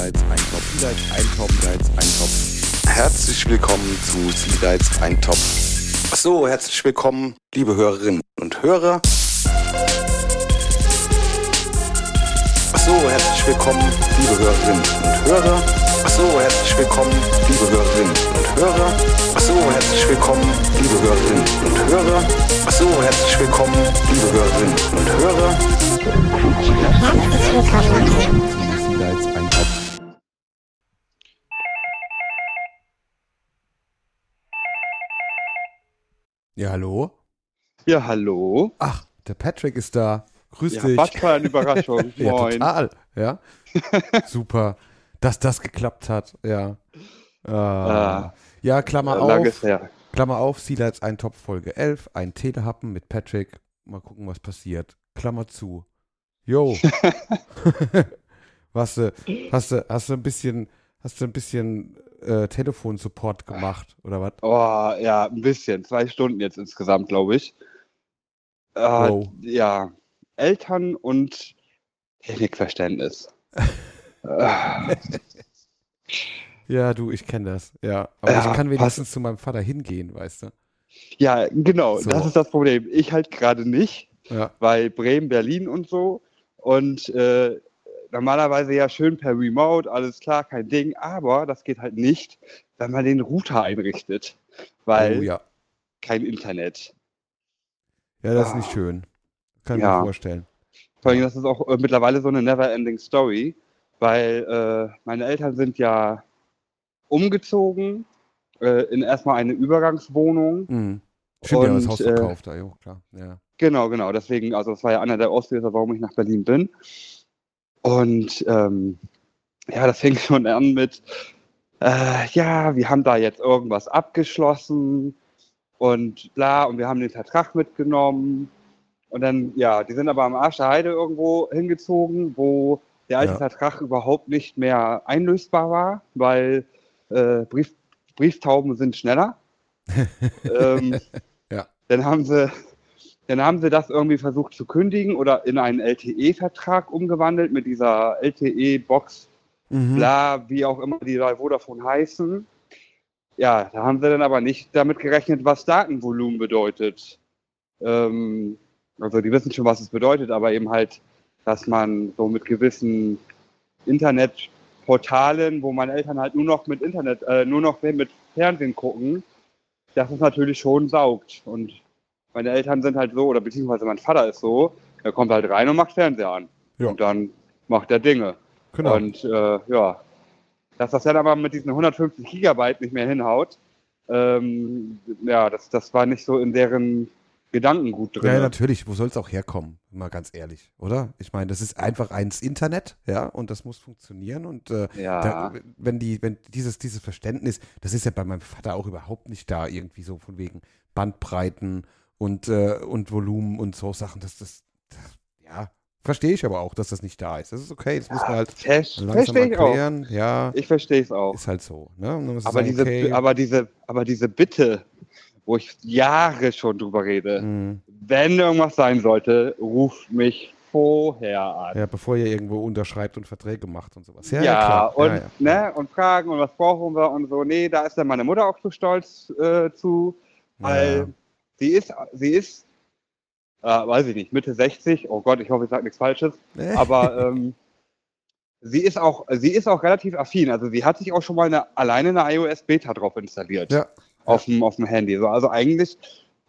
Seeds Eintopf, Seeds Eintopf, Seeds Eintopf. Herzlich willkommen zu Seeds Eintopf. So, herzlich willkommen, liebe Hörerinnen und Hörer. So, herzlich willkommen, liebe Hörerinnen und Hörer. So, herzlich willkommen, liebe Hörerinnen und Hörer. So, herzlich willkommen, liebe Hörerinnen und Hörer. So, herzlich willkommen, liebe Hörerinnen und Hörer. Seeds Eintopf. Ja, hallo? Ja, hallo. Ach, der Patrick ist da. Grüß Ja, dich. was für eine Überraschung. ja, Moin. total. Ja. Super. Dass das geklappt hat, ja. Äh, Ah. ja, Klammer Langes auf. her. Klammer auf, Sea Lights ein Top Folge 11, ein Telehappen mit Patrick. Mal gucken, was passiert. Klammer zu. Jo. hast du, hast du, hast du ein bisschen, hast du ein bisschen äh, Telefonsupport gemacht oder was? Oh, ja, ein bisschen. Zwei Stunden jetzt insgesamt, glaube ich. Äh, Wow. Ja, Eltern und Technikverständnis. äh, Ja, du, ich kenne das. Ja, aber Ja, ich kann wenigstens zu meinem Vater hingehen, weißt du? ja, genau, So. das ist das Problem. Ich halt gerade nicht, Ja. weil Bremen, Berlin und so. Und äh, normalerweise ja schön per Remote, alles klar, kein Ding. Aber das geht halt nicht, wenn man den Router einrichtet. Weil Oh ja. kein Internet. Ja, das ist Ah. nicht schön. Kann ich Ja. mir vorstellen. Vor allem, das ist auch äh, mittlerweile so eine never-ending Story, weil äh, meine Eltern sind ja umgezogen äh, in erstmal eine Übergangswohnung. Mhm. Stimmt, ja, das Und, Haus äh, verkauft, da, jo, klar. Ja. Genau, genau. Deswegen, also das war ja einer der Auslöser, warum ich nach Berlin bin. Und ähm, ja, das fing schon an mit, äh, ja, wir haben da jetzt irgendwas abgeschlossen und bla, und wir haben den Vertrag mitgenommen. Und dann, ja, die sind aber am Arsch der Heide irgendwo hingezogen, wo der alte Ja. Vertrag überhaupt nicht mehr einlösbar war, weil äh, Brief, Brieftauben sind schneller. ähm, Ja. Dann haben sie, dann haben sie das irgendwie versucht zu kündigen oder in einen LTE-Vertrag umgewandelt mit dieser LTE-Box, Mhm. bla, wie auch immer die da Vodafone heißen. Ja, da haben sie dann aber nicht damit gerechnet, was Datenvolumen bedeutet. Ähm, also die wissen schon, was es bedeutet, aber eben halt, dass man so mit gewissen Internetportalen, wo meine Eltern halt nur noch mit Internet, äh, nur noch mit Fernsehen gucken, dass es natürlich schon saugt. Und meine Eltern sind halt so, oder beziehungsweise mein Vater ist so, er kommt halt rein und macht Fernseher an. Ja. Und dann macht er Dinge. Genau. Und äh, ja, dass das dann aber mit diesen 150 Gigabyte nicht mehr hinhaut, ähm, ja, das, das war nicht so in deren Gedankengut drin. ja, natürlich. Wo soll es auch herkommen? Mal ganz ehrlich, oder? Ich meine, das ist einfach eins Internet, ja, und das muss funktionieren. Und äh, Ja. da, wenn die, wenn dieses, dieses Verständnis, das ist ja bei meinem Vater auch überhaupt nicht da, irgendwie so von wegen Bandbreiten und, äh, und Volumen und so Sachen. Das, das, ja, verstehe ich aber auch, dass das nicht da ist. Das ist okay, das muss man halt langsam ich auch. erklären. Ja, Ich verstehe es auch. ist halt so. Ne? Aber sagen, diese, okay, aber, diese, aber diese Bitte, wo ich Jahre schon drüber rede, mh. wenn irgendwas sein sollte, ruft mich vorher an. Ja, bevor ihr irgendwo unterschreibt und Verträge macht und sowas. Ja, Ja, ja, klar. und, ja, ja. Ne, und fragen und was brauchen wir und so. Nee, da ist dann meine Mutter auch so stolz äh, zu, weil Ja. Sie ist, sie ist, äh, weiß ich nicht, Mitte 60, oh Gott, ich hoffe, ich sage nichts Falsches, aber ähm, sie ist auch, sie ist auch relativ affin. Also sie hat sich auch schon mal eine, alleine eine iOS Beta drauf installiert. Ja. Auf dem, auf dem Handy. So, also eigentlich,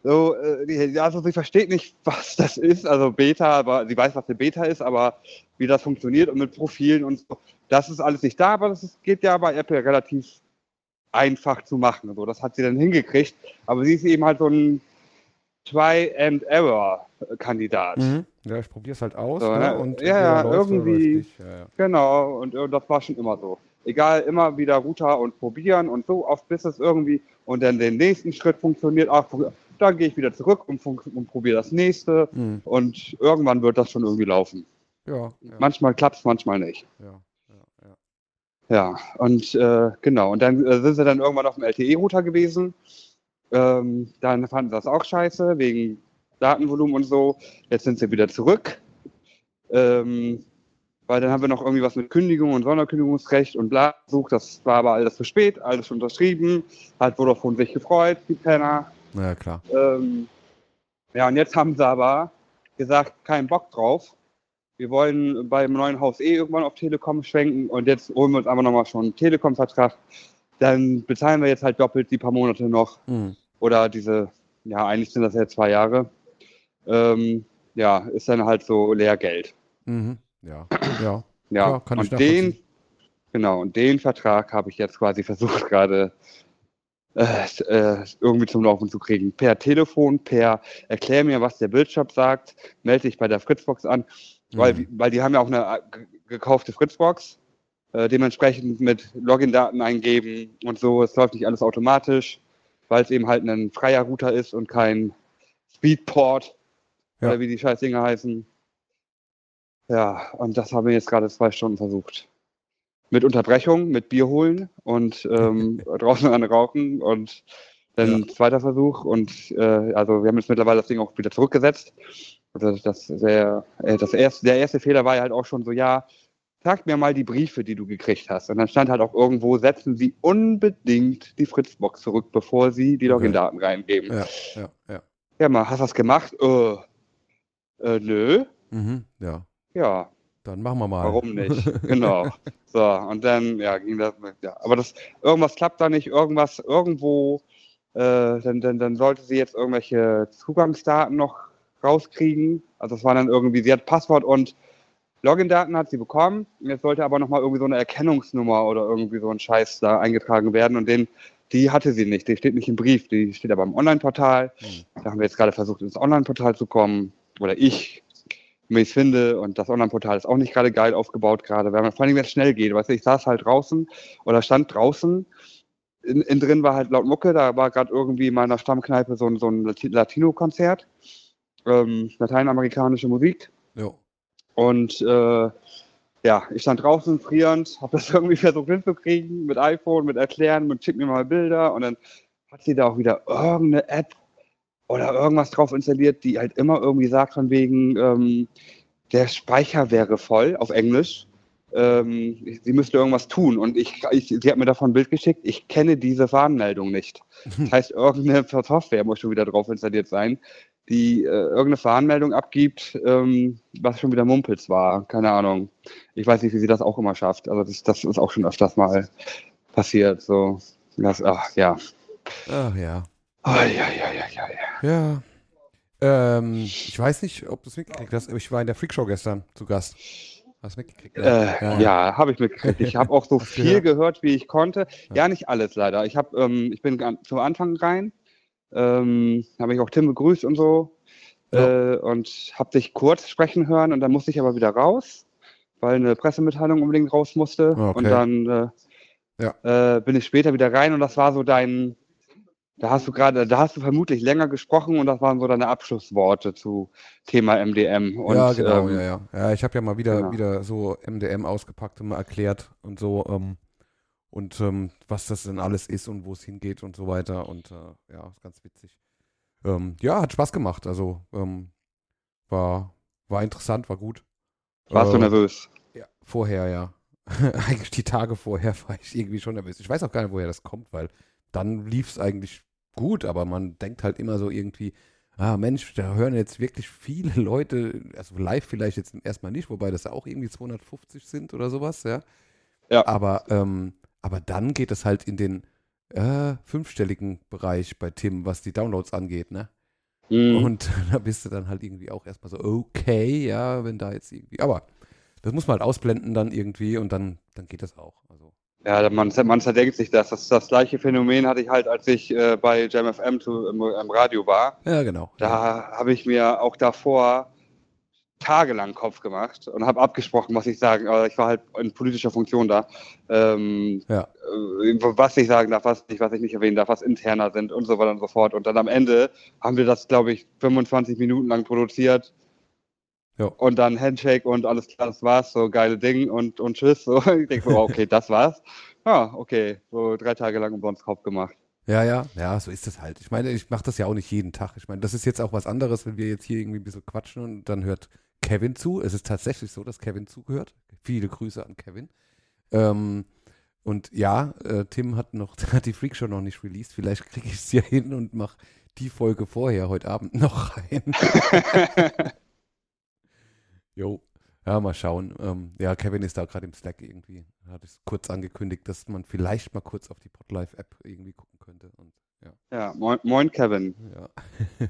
so, äh, also sie versteht nicht, was das ist, also Beta, aber sie weiß, was eine Beta ist, aber wie das funktioniert und mit Profilen und so. Das ist alles nicht da, aber das ist, geht ja bei Apple relativ einfach zu machen. So, das hat sie dann hingekriegt. Aber sie ist eben halt so ein Try-and-Error-Kandidat. Mhm. Ja, ich probiere es halt aus. So, ne? ne? Und Ja, ja, irgendwie-. Ja, ja. Genau, und äh, das war schon immer so. Egal, immer wieder Router und probieren und so, oft bis es irgendwie und dann den nächsten Schritt funktioniert. Ach, dann gehe ich wieder zurück und, und probiere das nächste Mhm. und irgendwann wird das schon irgendwie laufen. Ja, ja, Manchmal klappt es, manchmal nicht. ja, ja, ja. Ja, und äh, genau, und dann äh, sind sie dann irgendwann auf dem LTE-Router gewesen. Ähm, dann fanden sie das auch scheiße, wegen Datenvolumen und so. Jetzt sind sie wieder zurück. Ähm, weil dann haben wir noch irgendwie was mit Kündigung und Sonderkündigungsrecht und bla gesucht. Das war aber alles zu spät, alles schon unterschrieben. Hat Vodafone sich gefreut, die Penner. Na ja, klar. Ähm, ja, und jetzt haben sie aber gesagt, keinen Bock drauf. Wir wollen beim neuen Haus eh irgendwann auf Telekom schwenken und jetzt holen wir uns aber nochmal schon einen Telekom-Vertrag. Dann bezahlen wir jetzt halt doppelt die paar Monate noch. Mhm. Oder diese, ja, eigentlich sind das ja zwei Jahre. Ähm, ja, ist dann halt so Lehrgeld. Mhm. Ja. Ja. Ja, Ja, kann ich und den, nachvollziehen. genau, und den Vertrag habe ich jetzt quasi versucht gerade äh, äh, irgendwie zum Laufen zu kriegen. Per Telefon, per erklär mir, was der Bildschirm sagt, melde dich bei der Fritzbox an, weil, Mhm. weil die haben ja auch eine äh, ge- gekaufte Fritzbox, äh, dementsprechend mit Login-Daten eingeben und so. Es läuft nicht alles automatisch, weil es eben halt ein freier Router ist und kein Speedport Ja. oder wie die scheiß Dinge heißen. Ja, und das haben wir jetzt gerade zwei Stunden versucht. Mit Unterbrechung, mit Bier holen und ähm, draußen an rauchen und dann zweiter Versuch und äh, also wir haben jetzt mittlerweile das Ding auch wieder zurückgesetzt. Also das, der, äh, das erste, der erste Fehler war ja halt auch schon so, ja, sag mir mal die Briefe, die du gekriegt hast. Und dann stand halt auch irgendwo, setzen Sie unbedingt die Fritzbox zurück, bevor Sie die Login-Daten reingeben. Ja, ja, ja. Ja, mal, hast du das gemacht? Äh, äh, nö. Mhm. Ja. Ja, Dann machen wir mal. warum nicht? genau. So, und dann, ja, ging das, ja. Aber das, irgendwas klappt da nicht, irgendwas, irgendwo, äh, dann, dann, dann sollte sie jetzt irgendwelche Zugangsdaten noch rauskriegen. Also es war dann irgendwie, sie hat Passwort und Login-Daten hat sie bekommen. Jetzt sollte aber nochmal irgendwie so eine Erkennungsnummer oder irgendwie so ein Scheiß da eingetragen werden und den, die hatte sie nicht. Die steht nicht im Brief, die steht aber im Online-Portal. Hm. Da haben wir jetzt gerade versucht, ins Online-Portal zu kommen. Oder ich, wie ich es finde. Und das Online-Portal ist auch nicht gerade geil aufgebaut gerade. Weil man vor allem, wenn es schnell geht. Weißt du, ich saß halt draußen oder stand draußen. In, in drin war halt laut Mucke. Da war gerade irgendwie in meiner Stammkneipe so ein, so ein Lati- Latino-Konzert. Ähm, lateinamerikanische Musik. Jo. Und äh, ja, ich stand draußen frierend, habe das irgendwie versucht hinzukriegen mit iPhone, mit Erklären, mit schick mir mal Bilder und dann hat sie da auch wieder irgendeine App oder irgendwas drauf installiert, die halt immer irgendwie sagt von wegen, ähm, der Speicher wäre voll auf Englisch. Ähm, sie müsste irgendwas tun und ich, ich, sie hat mir davon ein Bild geschickt. Ich kenne diese Warnmeldung nicht. Das heißt, irgendeine Software muss schon wieder drauf installiert sein, die äh, irgendeine Warnmeldung abgibt, ähm, was schon wieder Mumpels war. Keine Ahnung. Ich weiß nicht, wie sie das auch immer schafft. Also das, das ist auch schon öfters mal passiert. So, das, ach ja. Ach ja. Oh, ja, ja, ja, ja, ja. Ja. Ähm, ich weiß nicht, ob du es mitgekriegt hast, aber ich war in der Freakshow gestern zu Gast. Hast du mitgekriegt? Äh, ja, habe ich mitgekriegt. Ich habe auch so viel gehört? wie ich konnte. Ja. Ja, nicht alles leider. Ich habe, ähm, ich bin zum Anfang rein, ähm, habe ich auch Tim begrüßt und so Ja. äh, und habe dich kurz sprechen hören und dann musste ich aber wieder raus, weil eine Pressemitteilung unbedingt raus musste Ah, okay. und dann äh, Ja. äh, bin ich später wieder rein und das war so dein, da hast du gerade, da hast du vermutlich länger gesprochen und das waren so deine Abschlussworte zu Thema MDM. Und, ja, genau, ähm, ja, ja. Ja, ich habe ja mal wieder, genau. wieder so MDM ausgepackt und mal erklärt und so, ähm, und ähm, was das denn alles ist und wo es hingeht und so weiter. Und äh, ja, ist ganz witzig. Ähm, ja, hat Spaß gemacht. Also ähm, war, war interessant, war gut. Warst du Äh, nervös? Ja, vorher, ja. eigentlich die Tage vorher war ich irgendwie schon nervös. Ich weiß auch gar nicht, woher das kommt, weil dann lief es eigentlich gut, aber man denkt halt immer so irgendwie, ah Mensch, da hören jetzt wirklich viele Leute, also live vielleicht jetzt erstmal nicht, wobei das auch irgendwie 250 sind oder sowas, ja. Ja. Aber, ähm, aber dann geht es halt in den äh, fünfstelligen Bereich bei Tim, was die Downloads angeht, ne? Mhm. Und da bist du dann halt irgendwie auch erstmal so, okay, ja, wenn da jetzt irgendwie. Aber das muss man halt ausblenden dann irgendwie und dann, dann geht das auch. Also, Ja, man, man zerdenkt sich das. das. Das gleiche Phänomen hatte ich halt, als ich äh, bei JamFM im, im Radio war. ja, genau. Da habe ich mir auch davor tagelang Kopf gemacht und habe abgesprochen, was ich sagen. Aber ich war halt in politischer Funktion da. Ähm, Ja. äh, was ich sagen darf, was nicht, was ich nicht erwähnen darf, was interner sind und so weiter und so fort. Und dann am Ende haben wir das, glaube ich, 25 Minuten lang produziert. Ja. Und dann Handshake und alles klar, das war's, so geile Ding und, und tschüss. So. Ich denke so, okay, das war's. Ja, okay, so drei Tage lang umsonst Kopf gemacht. Ja, ja, ja, so ist es halt. Ich meine, ich mache das ja auch nicht jeden Tag. Ich meine, das ist jetzt auch was anderes, wenn wir jetzt hier irgendwie ein bisschen quatschen und dann hört Kevin zu. Es ist tatsächlich so, dass Kevin zuhört. Viele Grüße an Kevin. Ähm, und ja, äh, Tim hat noch, hat die Freakshow noch nicht released. Vielleicht kriege ich es ja hin und mache die Folge vorher heute Abend noch rein. jo. Ja, mal schauen. Ähm, ja, Kevin ist da gerade im Slack irgendwie. Hat es kurz angekündigt, dass man vielleicht mal kurz auf die Podlife-App irgendwie gucken könnte. Und, ja. ja, moin, moin Kevin. Ja.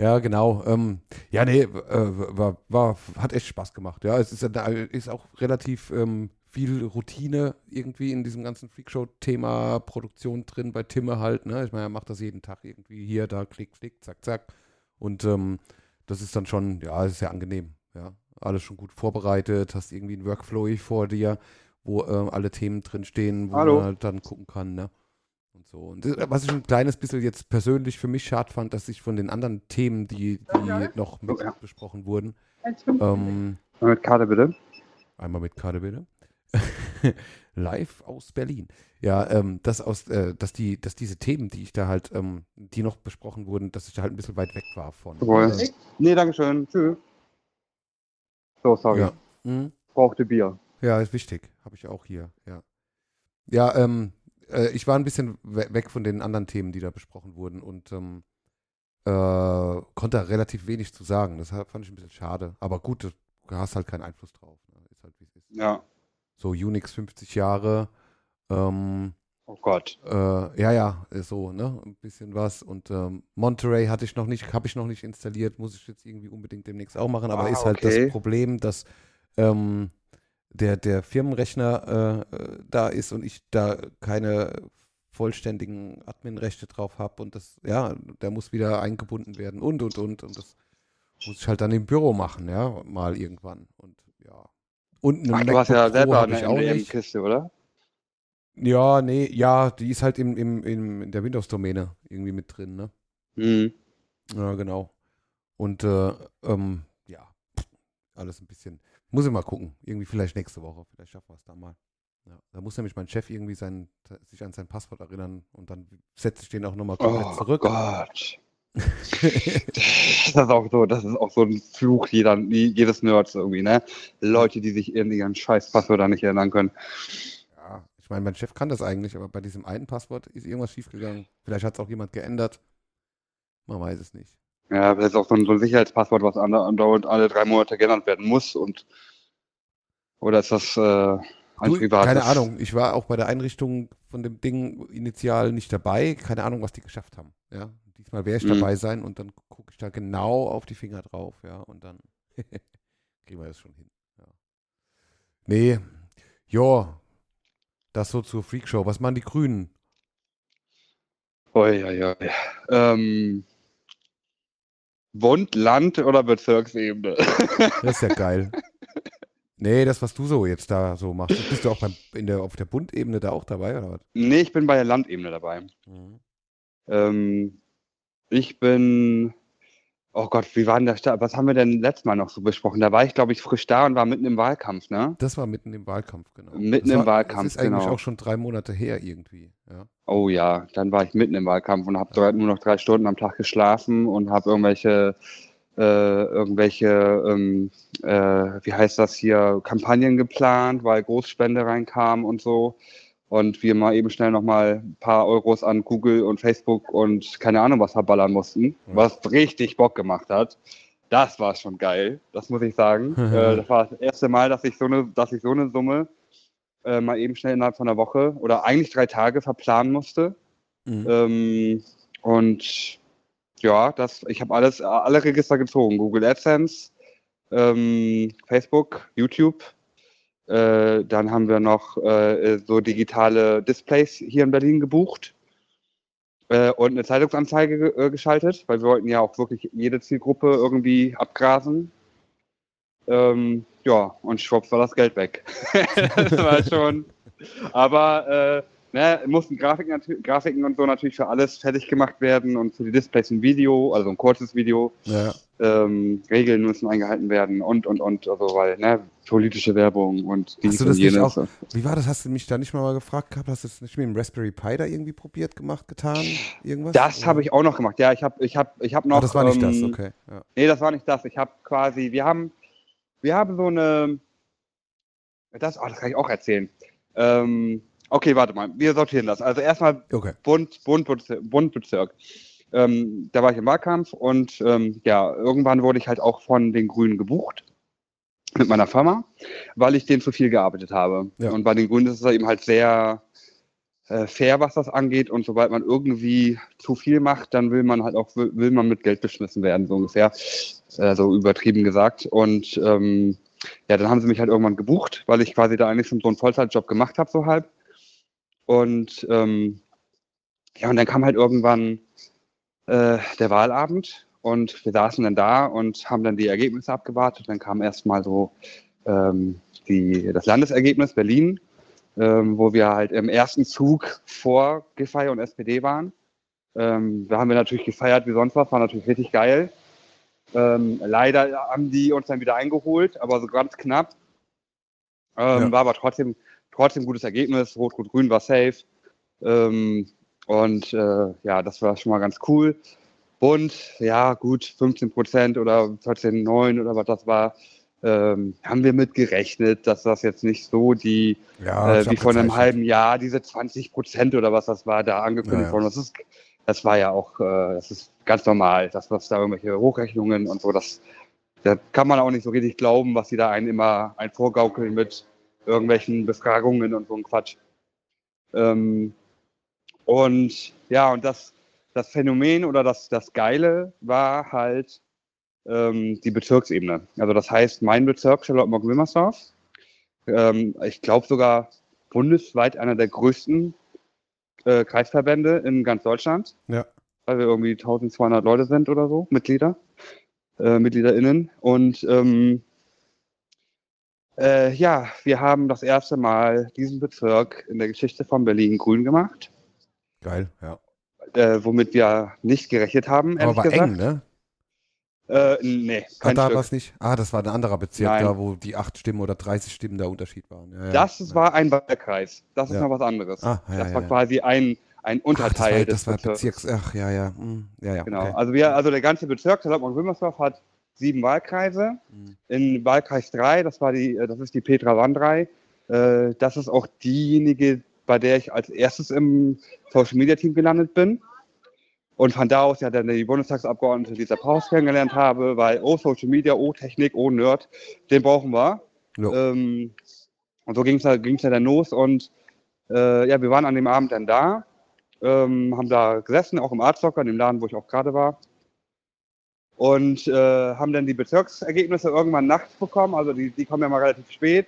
ja, genau. Ähm, ja, nee, äh, war, war, hat echt Spaß gemacht. Ja, es ist, ist auch relativ ähm, viel Routine irgendwie in diesem ganzen Freakshow-Thema Produktion drin, bei Timme halt. Ne? Ich meine, er macht das jeden Tag irgendwie hier, da, klick, klick, zack, zack. Und ähm, das ist dann schon, ja, es ist sehr angenehm. Ja, alles schon gut vorbereitet, hast irgendwie einen Workflow vor dir, wo äh, alle Themen drin stehen, wo Hallo. man halt dann gucken kann, ne? Und so. Und das, was ich ein kleines bisschen jetzt persönlich für mich schade fand, dass ich von den anderen Themen, die, die noch mit Ja. besprochen wurden, ähm, Mit Karte bitte. einmal mit Karte bitte. Live aus Berlin. Ja, ähm, dass aus, äh, dass die, dass diese Themen, die ich da halt, ähm, die noch besprochen wurden, dass ich da halt ein bisschen weit weg war von. Jawohl. Äh, Nee, danke schön. Tschüss. So, sorry. ja. Mhm. Brauchte Bier. Ja, ist wichtig. Habe ich auch hier, ja. Ja, ähm, äh, ich war ein bisschen we weg von den anderen Themen, die da besprochen wurden und ähm, äh, konnte da relativ wenig zu sagen. Das fand ich ein bisschen schade. Aber gut, du hast halt keinen Einfluss drauf. Ne? Ist halt wie es ist. Ja. So Unix 50 Jahre, ähm, Oh Gott. äh, ja, ja, so, ne? Ein bisschen was. Und ähm, Monterey hatte ich noch nicht, habe ich noch nicht installiert, muss ich jetzt irgendwie unbedingt demnächst auch machen. Aber Ah, ist halt okay. das Problem, dass ähm, der, der Firmenrechner äh, äh, da ist und ich da keine vollständigen Adminrechte drauf habe und das, ja, der muss wieder eingebunden werden und und und und das muss ich halt dann im Büro machen, ja, mal irgendwann. Und ja. Und eine Ach, du hast ja selber eine auch nicht. MDM-Kiste, oder? Ja, nee, ja, die ist halt im, im, im, in der Windows-Domäne irgendwie mit drin, ne? Mhm. Ja, genau. Und äh, ähm, ja, alles ein bisschen. Muss ich mal gucken. Irgendwie vielleicht nächste Woche. Vielleicht schaffen wir es da mal. Ja, da muss nämlich mein Chef irgendwie sein, sich an sein Passwort erinnern und dann setze ich den auch nochmal komplett Oh zurück. Gott. Das ist auch so, das ist auch so ein Fluch jeder, jedes Nerds irgendwie, ne? Leute, die sich in ihren scheiß Passwörter nicht erinnern können. ja, ich meine, mein Chef kann das eigentlich, aber bei diesem einen Passwort ist irgendwas schiefgegangen. Vielleicht hat es auch jemand geändert. Man weiß es nicht. Ja, das ist auch so ein, so ein Sicherheitspasswort, was andauernd alle drei Monate geändert werden muss und oder ist das äh, ein Du, privates? keine Ahnung. Ich war auch bei der Einrichtung von dem Ding initial nicht dabei. Keine Ahnung, was die geschafft haben. Ja, diesmal werde ich Mhm. dabei sein und dann gucke ich da genau auf die Finger drauf. Ja, und dann kriegen wir das schon hin. Ja. Nee, ja, das so zur Freakshow. Was machen die Grünen? Oi, oi, oi. Ähm, Bund, Land oder Bezirksebene? Das ist ja geil. Nee, das, was du so jetzt da so machst. Bist du auch beim, in der, auf der Bundebene da auch dabei, oder was? nee, ich bin bei der Landebene dabei. Mhm. Ähm, ich bin, oh Gott, wie war denn der Start? Was haben wir denn letztes Mal noch so besprochen? Da war ich, glaube ich, frisch da und war mitten im Wahlkampf, ne? Das war mitten im Wahlkampf, genau. Mitten das im war, Wahlkampf, Das ist eigentlich genau. auch schon drei Monate her irgendwie. Ja. Oh ja, dann war ich mitten im Wahlkampf und habe nur noch drei Stunden am Tag geschlafen und habe irgendwelche, äh, irgendwelche, ähm, äh, wie heißt das hier, Kampagnen geplant, weil Großspende reinkam und so. Und wir mal eben schnell nochmal ein paar Euros an Google und Facebook und keine Ahnung was verballern mussten, was richtig Bock gemacht hat. Das war schon geil, das muss ich sagen. äh, das war das erste Mal, dass ich so eine, dass ich so eine Summe äh, mal eben schnell innerhalb von einer Woche oder eigentlich drei Tage verplanen musste. Mhm. Ähm, und ja, das, ich habe alles, alle Register gezogen. Google AdSense, ähm, Facebook, YouTube. Äh, dann haben wir noch äh, so digitale Displays hier in Berlin gebucht äh, und eine Zeitungsanzeige ge äh, geschaltet, weil wir wollten ja auch wirklich jede Zielgruppe irgendwie abgrasen. Ähm, ja, und schwupps war das Geld weg. das war schon. Aber äh, ne, mussten Grafiken, Grafiken und so natürlich für alles fertig gemacht werden und für die Displays ein Video, also ein kurzes Video. Ja. Ähm, Regeln müssen eingehalten werden und und und, also weil, ne, politische Werbung und dies Hast du das nicht auch- Wie war das? Hast du mich da nicht mal, mal gefragt gehabt? Hast du das nicht mit dem Raspberry Pi da irgendwie probiert, gemacht, getan? Irgendwas? Das habe ich auch noch gemacht. Ja, ich habe ich hab, ich hab noch. Ah, das war nicht das, ähm, okay. Ja. Nee, das war nicht das. Ich habe quasi, wir haben, wir haben so eine, Das, oh, das kann ich auch erzählen. Ähm, okay, warte mal, wir sortieren das. Also erstmal Okay. Bund, Bund, Bundbezirk. Ähm, da war ich im Wahlkampf und ähm, ja, irgendwann wurde ich halt auch von den Grünen gebucht mit meiner Firma, weil ich denen zu viel gearbeitet habe. Ja. Und bei den Grünen ist es eben halt sehr äh, fair, was das angeht. Und sobald man irgendwie zu viel macht, dann will man halt auch, will, will man mit Geld beschmissen werden, so ungefähr. Äh, so übertrieben gesagt. Und ähm, ja, dann haben sie mich halt irgendwann gebucht, weil ich quasi da eigentlich schon so einen Vollzeitjob gemacht habe, so halb. Und ähm, ja, und dann kam halt irgendwann äh, der Wahlabend und wir saßen dann da und haben dann die Ergebnisse abgewartet. Dann kam erstmal so ähm, die, das Landesergebnis Berlin, ähm, wo wir halt im ersten Zug vor Giffey und SPD waren. Ähm, da haben wir natürlich gefeiert wie sonst was, war natürlich richtig geil. Ähm, leider haben die uns dann wieder eingeholt, aber so ganz knapp. Ähm, Ja. War aber trotzdem, trotzdem gutes Ergebnis. Rot-Rot-Grün war safe. Ähm, und äh, ja, das war schon mal ganz cool. Bund, ja, gut, 15 Prozent oder 14,9 oder was das war, ähm, haben wir mit gerechnet, dass das jetzt nicht so die, Ja, äh, wie vor einem halben Jahr, diese 20 Prozent oder was das war, da angekündigt Ja, ja. worden. Das, ist, das war ja auch, äh, das ist ganz normal, dass was da irgendwelche Hochrechnungen und so, das, da kann man auch nicht so richtig glauben, was die da einen immer ein vorgaukeln mit irgendwelchen Befragungen und so ein Quatsch. Ähm, und ja, und das, das Phänomen oder das, das Geile war halt ähm, die Bezirksebene. Also das heißt, mein Bezirk, Charlottenburg-Wilmersdorf, ähm, ich glaube sogar bundesweit einer der größten äh, Kreisverbände in ganz Deutschland, Ja. weil wir irgendwie 1200 Leute sind oder so, Mitglieder, äh, MitgliederInnen. Und ähm, äh, ja, wir haben das erste Mal diesen Bezirk in der Geschichte von Berlin grün gemacht, Geil, ja. äh, womit wir nicht gerechnet haben, Aber war gesagt. eng, ne? Äh, nee, Ah, kein da Stück. war es nicht. Ah, das war ein anderer Bezirk, Nein. da wo die acht Stimmen oder 30 Stimmen der Unterschied waren. Ja. Das ja. war ein Wahlkreis. Das ist Ja. noch was anderes. Ah, ja, das war quasi ein, ein Ach, Unterteil das war, das des war Bezirks. Bezirks. Ach, ja, ja. hm, Ja, ja. Genau. Okay. Also wir, also der ganze Bezirk, Charlottenburg-Wilmersdorf, hat sieben Wahlkreise. Mhm. In Wahlkreis 3, das war die, äh, das ist die Petra Wandrei. Äh, das ist auch diejenige, bei der ich als erstes im Social Media Team gelandet bin. Und von da aus ja dann die Bundestagsabgeordnete Lisa Paus kennengelernt habe, weil oh Social Media, oh Technik, oh Nerd, den brauchen wir. Ähm, und so ging es ging's ja dann los und äh, ja, wir waren an dem Abend dann da, ähm, haben da gesessen, auch im Artstocker, in dem Laden, wo ich auch gerade war. Und äh, haben dann die Bezirksergebnisse irgendwann nachts bekommen, also die, die kommen ja mal relativ spät,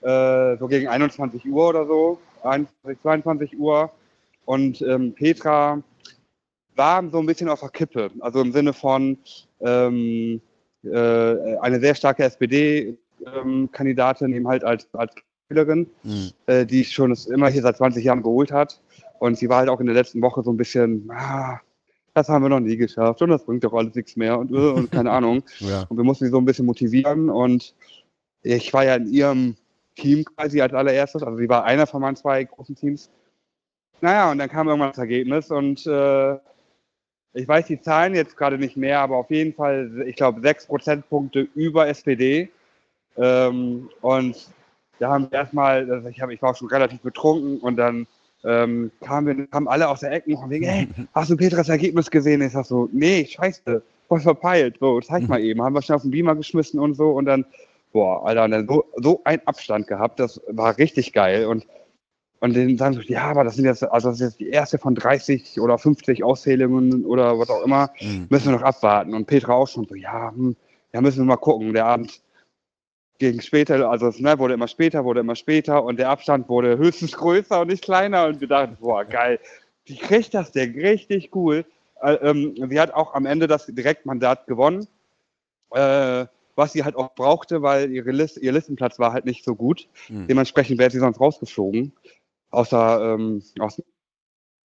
äh, so gegen 21 Uhr oder so, 21, 22 Uhr. Und ähm, Petra war so ein bisschen auf der Kippe, also im Sinne von ähm, äh, eine sehr starke SPD-Kandidatin, eben halt als, als Spielerin, Mhm. äh, die schon immer hier seit 20 Jahren geholt hat. Und sie war halt auch in der letzten Woche so ein bisschen, ah, das haben wir noch nie geschafft und das bringt doch alles nichts mehr und, äh, und keine Ahnung. Ja. Und wir mussten sie so ein bisschen motivieren und ich war ja in ihrem Team quasi als allererstes, also sie war einer von meinen zwei großen Teams. Naja, und dann kam irgendwann das Ergebnis und äh, ich weiß die Zahlen jetzt gerade nicht mehr, aber auf jeden Fall, ich glaube, sechs Prozentpunkte über SPD. Ähm, und da haben wir erstmal, also ich, hab, ich war auch schon relativ betrunken und dann ähm, kamen, kamen alle aus der Ecke und wegen, ey, hast du Petras Ergebnis gesehen? Ich sag so, nee, scheiße, voll verpeilt. So, zeig mal eben. Haben wir schnell auf den Beamer geschmissen und so und dann, boah, Alter, und dann so, so ein Abstand gehabt, das war richtig geil. Und, und dann sagen so, ja, aber das sind jetzt, also das ist jetzt die erste von 30 oder 50 Auszählungen oder was auch immer Mhm. müssen wir noch abwarten. Und Petra auch schon so, ja, hm, ja, müssen wir mal gucken. Der Abend ging später, also es ne, wurde immer später, wurde immer später und der Abstand wurde höchstens größer und nicht kleiner. Und wir dachten, boah, geil, die kriegt das denn richtig cool. Äh, ähm, sie hat auch am Ende das Direktmandat gewonnen, äh, was sie halt auch brauchte, weil ihre List, ihr Listenplatz war halt nicht so gut. Mhm. Dementsprechend wäre sie sonst rausgeflogen. Außer ähm, aus dem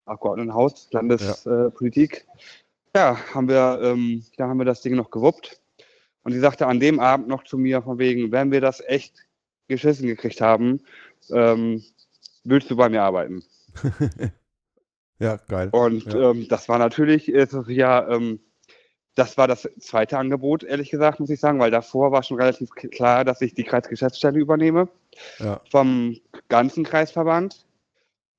Abgeordnetenhaus, Landespolitik. Ja. haben wir, ähm, da haben wir das Ding noch gewuppt. Und sie sagte an dem Abend noch zu mir, von wegen, wenn wir das echt geschissen gekriegt haben, ähm, willst du bei mir arbeiten? ja, geil. Und Ja. ähm, das war natürlich, ist es ja, ähm, das war das zweite Angebot, ehrlich gesagt, muss ich sagen, weil davor war schon relativ klar, dass ich die Kreisgeschäftsstelle übernehme Ja. vom ganzen Kreisverband.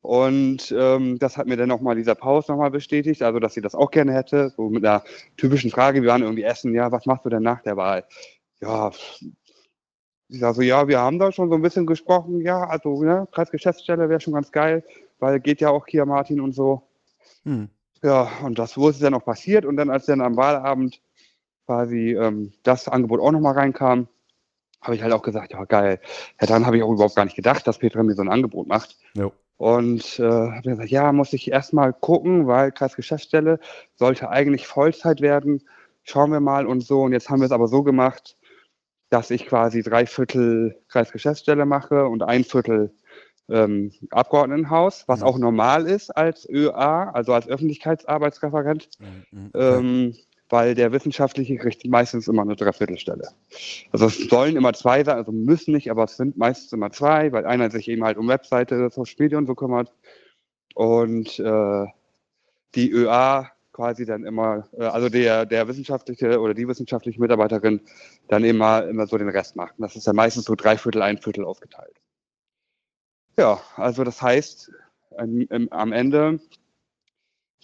Und ähm, das hat mir dann nochmal dieser Paus nochmal bestätigt, also dass sie das auch gerne hätte, so mit einer typischen Frage, wir waren irgendwie essen, ja, was machst du denn nach der Wahl? Ja, ich sage so, ja, wir haben da schon so ein bisschen gesprochen, ja, also ne, Kreisgeschäftsstelle wäre schon ganz geil, weil geht ja auch Kia Martin und so. Hm. Ja, und das wurde dann auch passiert. Und dann, als dann am Wahlabend quasi ähm, das Angebot auch nochmal reinkam, habe ich halt auch gesagt, ja geil. Ja, dann habe ich auch überhaupt gar nicht gedacht, dass Petra mir so ein Angebot macht. Jo. Und äh, habe gesagt, ja, muss ich erstmal gucken, weil Kreisgeschäftsstelle sollte eigentlich Vollzeit werden. Schauen wir mal und so. Und jetzt haben wir es aber so gemacht, dass ich quasi drei Viertel Kreisgeschäftsstelle mache und ein Viertel ähm, Abgeordnetenhaus, was Mhm. auch normal ist als ÖA, also als Öffentlichkeitsarbeitsreferent, Hm, hm, okay. ähm, weil der Wissenschaftliche kriegt meistens immer eine Dreiviertelstelle. Also es sollen immer zwei sein, also müssen nicht, aber es sind meistens immer zwei, weil einer sich eben halt um Webseite, Social Media und so kümmert und äh, die ÖA quasi dann immer, äh, also der, der wissenschaftliche oder die wissenschaftliche Mitarbeiterin dann immer, immer so den Rest macht. Und das ist dann meistens so Dreiviertel, ein Viertel aufgeteilt. Ja, also das heißt am, am Ende,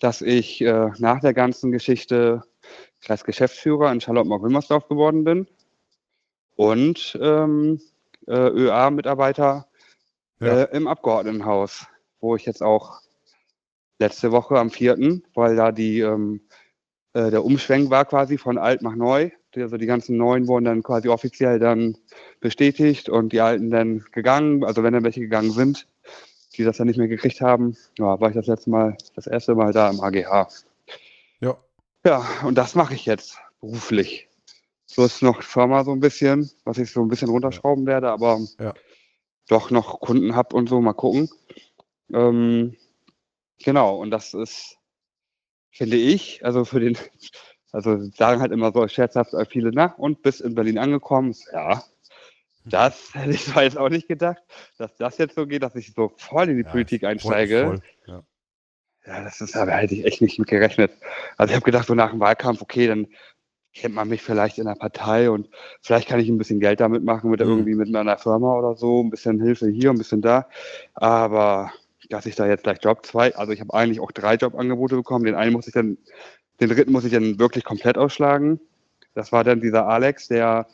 dass ich äh, nach der ganzen Geschichte Kreisgeschäftsführer in Charlottenburg-Wilmersdorf geworden bin und ähm, äh, ÖA-Mitarbeiter Ja. äh, im Abgeordnetenhaus, wo ich jetzt auch letzte Woche am 4., weil da die, ähm, äh, der Umschwenk war quasi von alt nach neu. Also die ganzen Neuen wurden dann quasi offiziell dann bestätigt und die Alten dann gegangen, also wenn dann welche gegangen sind, die das dann nicht mehr gekriegt haben, ja, war ich das letzte Mal, das erste Mal da im AGH. Ja. Und das mache ich jetzt beruflich. Plus noch Firma so ein bisschen, was ich so ein bisschen runterschrauben werde, aber Ja. doch noch Kunden habe und so, mal gucken. Ähm, genau, und das ist, finde ich, also für den, also sagen halt immer so scherzhaft äh, viele, na, und bist in Berlin angekommen. Ja, das hätte ich zwar jetzt auch nicht gedacht, dass das jetzt so geht, dass ich so voll in die Ja, Politik voll- einsteige. voll, Ja. Ja, das ist, aber hätte ich echt nicht mit gerechnet. Also ich habe gedacht, so nach dem Wahlkampf, okay, dann kennt man mich vielleicht in der Partei und vielleicht kann ich ein bisschen Geld damit machen, mit Mhm. irgendwie mit meiner Firma oder so, ein bisschen Hilfe hier, ein bisschen da. Aber dass ich da jetzt gleich Job zwei, also ich habe eigentlich auch drei Jobangebote bekommen. Den einen muss ich dann, den dritten muss ich dann wirklich komplett ausschlagen. Das war dann dieser Alex, der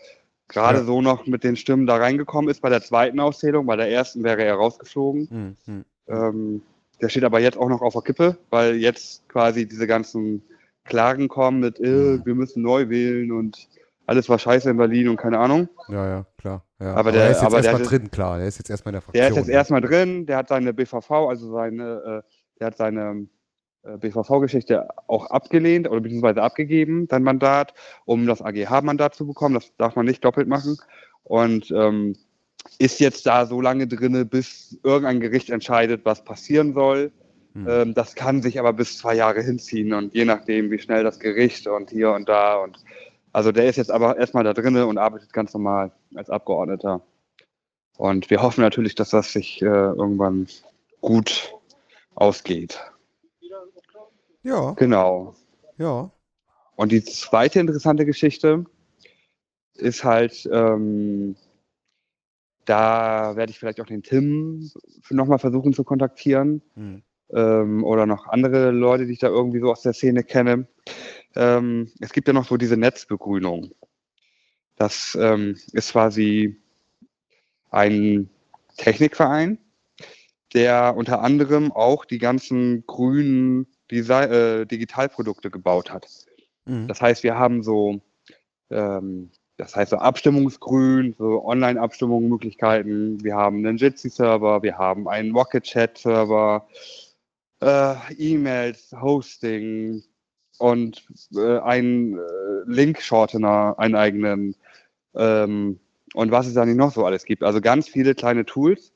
gerade Ja. so noch mit den Stimmen da reingekommen ist bei der zweiten Auszählung. Bei der ersten wäre er rausgeflogen. Hm, hm. Ähm, der steht aber jetzt auch noch auf der Kippe, weil jetzt quasi diese ganzen Klagen kommen mit, äh, Mhm. wir müssen neu wählen und alles war scheiße in Berlin und keine Ahnung. Ja, ja, klar. Ja. Aber der- er ist jetzt aber der erstmal drin, klar. Der ist jetzt erstmal in der Fraktion. Der ist jetzt erstmal drin, der hat seine BVV, also seine, äh, der hat seine äh, BVV-Geschichte auch abgelehnt oder beziehungsweise abgegeben, sein Mandat, um das AGH-Mandat zu bekommen. Das darf man nicht doppelt machen. Und ähm, ist jetzt da so lange drinne, bis irgendein Gericht entscheidet, was passieren soll. Hm. Ähm, das kann sich aber bis zwei Jahre hinziehen und je nachdem, wie schnell das Gericht und hier und da und also der ist jetzt aber erstmal da drinne und arbeitet ganz normal als Abgeordneter. Und wir hoffen natürlich, dass das sich äh, irgendwann gut ausgeht. Ja, Genau. ja. Und die zweite interessante Geschichte ist halt, ähm, da werde ich vielleicht auch den Tim nochmal versuchen zu kontaktieren. Hm. ähm, oder noch andere Leute, die ich da irgendwie so aus der Szene kenne. Ähm, es gibt ja noch so diese Netzbegrünung. Das ähm, ist quasi ein Technikverein, der unter anderem auch die ganzen grünen Desi äh, Digitalprodukte gebaut hat. Hm. Das heißt, wir haben so, ähm, das heißt so Abstimmungsgrün, so Online-Abstimmungsmöglichkeiten. Wir haben einen Jitsi-Server, wir haben einen Rocket-Chat-Server, äh, E-Mails, Hosting und äh, einen äh, Link-Shortener, einen eigenen ähm, und was es da nicht noch so alles gibt. Also ganz viele kleine Tools,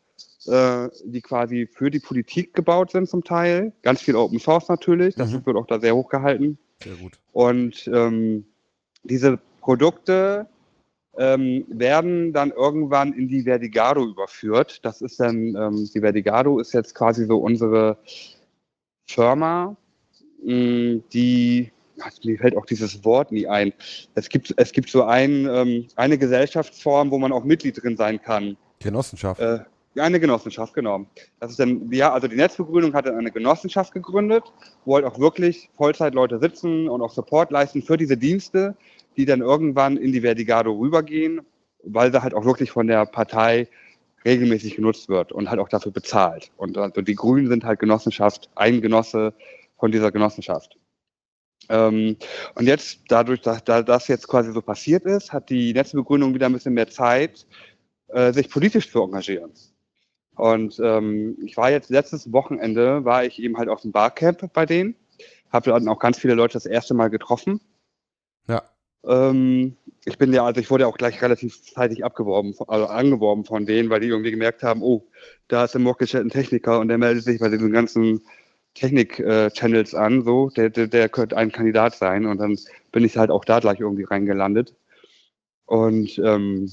äh, die quasi für die Politik gebaut sind zum Teil. Ganz viel Open Source natürlich, das Mhm. wird auch da sehr hoch gehalten. Sehr gut. Und ähm, diese Produkte ähm, werden dann irgendwann in die Verdigado überführt. Das ist dann, ähm, die Verdigado ist jetzt quasi so unsere Firma, mh, die mir fällt auch dieses Wort nie ein. Es gibt, es gibt so ein, ähm, eine Gesellschaftsform, wo man auch Mitglied drin sein kann. Genossenschaft. Äh, eine Genossenschaft, genau. Das ist dann, ja, also die Netzbegrünung hat dann eine Genossenschaft gegründet, wo halt auch wirklich Vollzeitleute sitzen und auch Support leisten für diese Dienste, die dann irgendwann in die Verdigado rübergehen, weil sie halt auch wirklich von der Partei regelmäßig genutzt wird und halt auch dafür bezahlt. Und also die Grünen sind halt Genossenschaft, ein Genosse von dieser Genossenschaft. Ähm, und jetzt, dadurch, dass, da das jetzt quasi so passiert ist, hat die Netzbegründung wieder ein bisschen mehr Zeit, äh, sich politisch zu engagieren. Und ähm, ich war jetzt letztes Wochenende, war ich eben halt auf dem Barcamp bei denen, habe dann auch ganz viele Leute das erste Mal getroffen. Ja. Ähm, ich bin ja, also ich wurde ja auch gleich relativ zeitig abgeworben, also angeworben von denen, weil die irgendwie gemerkt haben, oh, da ist im Mockgeschäft ein Techniker und der meldet sich bei diesen ganzen Technik-Channels äh, an, so, der, der, der könnte ein Kandidat sein und dann bin ich halt auch da gleich irgendwie reingelandet. Und ähm,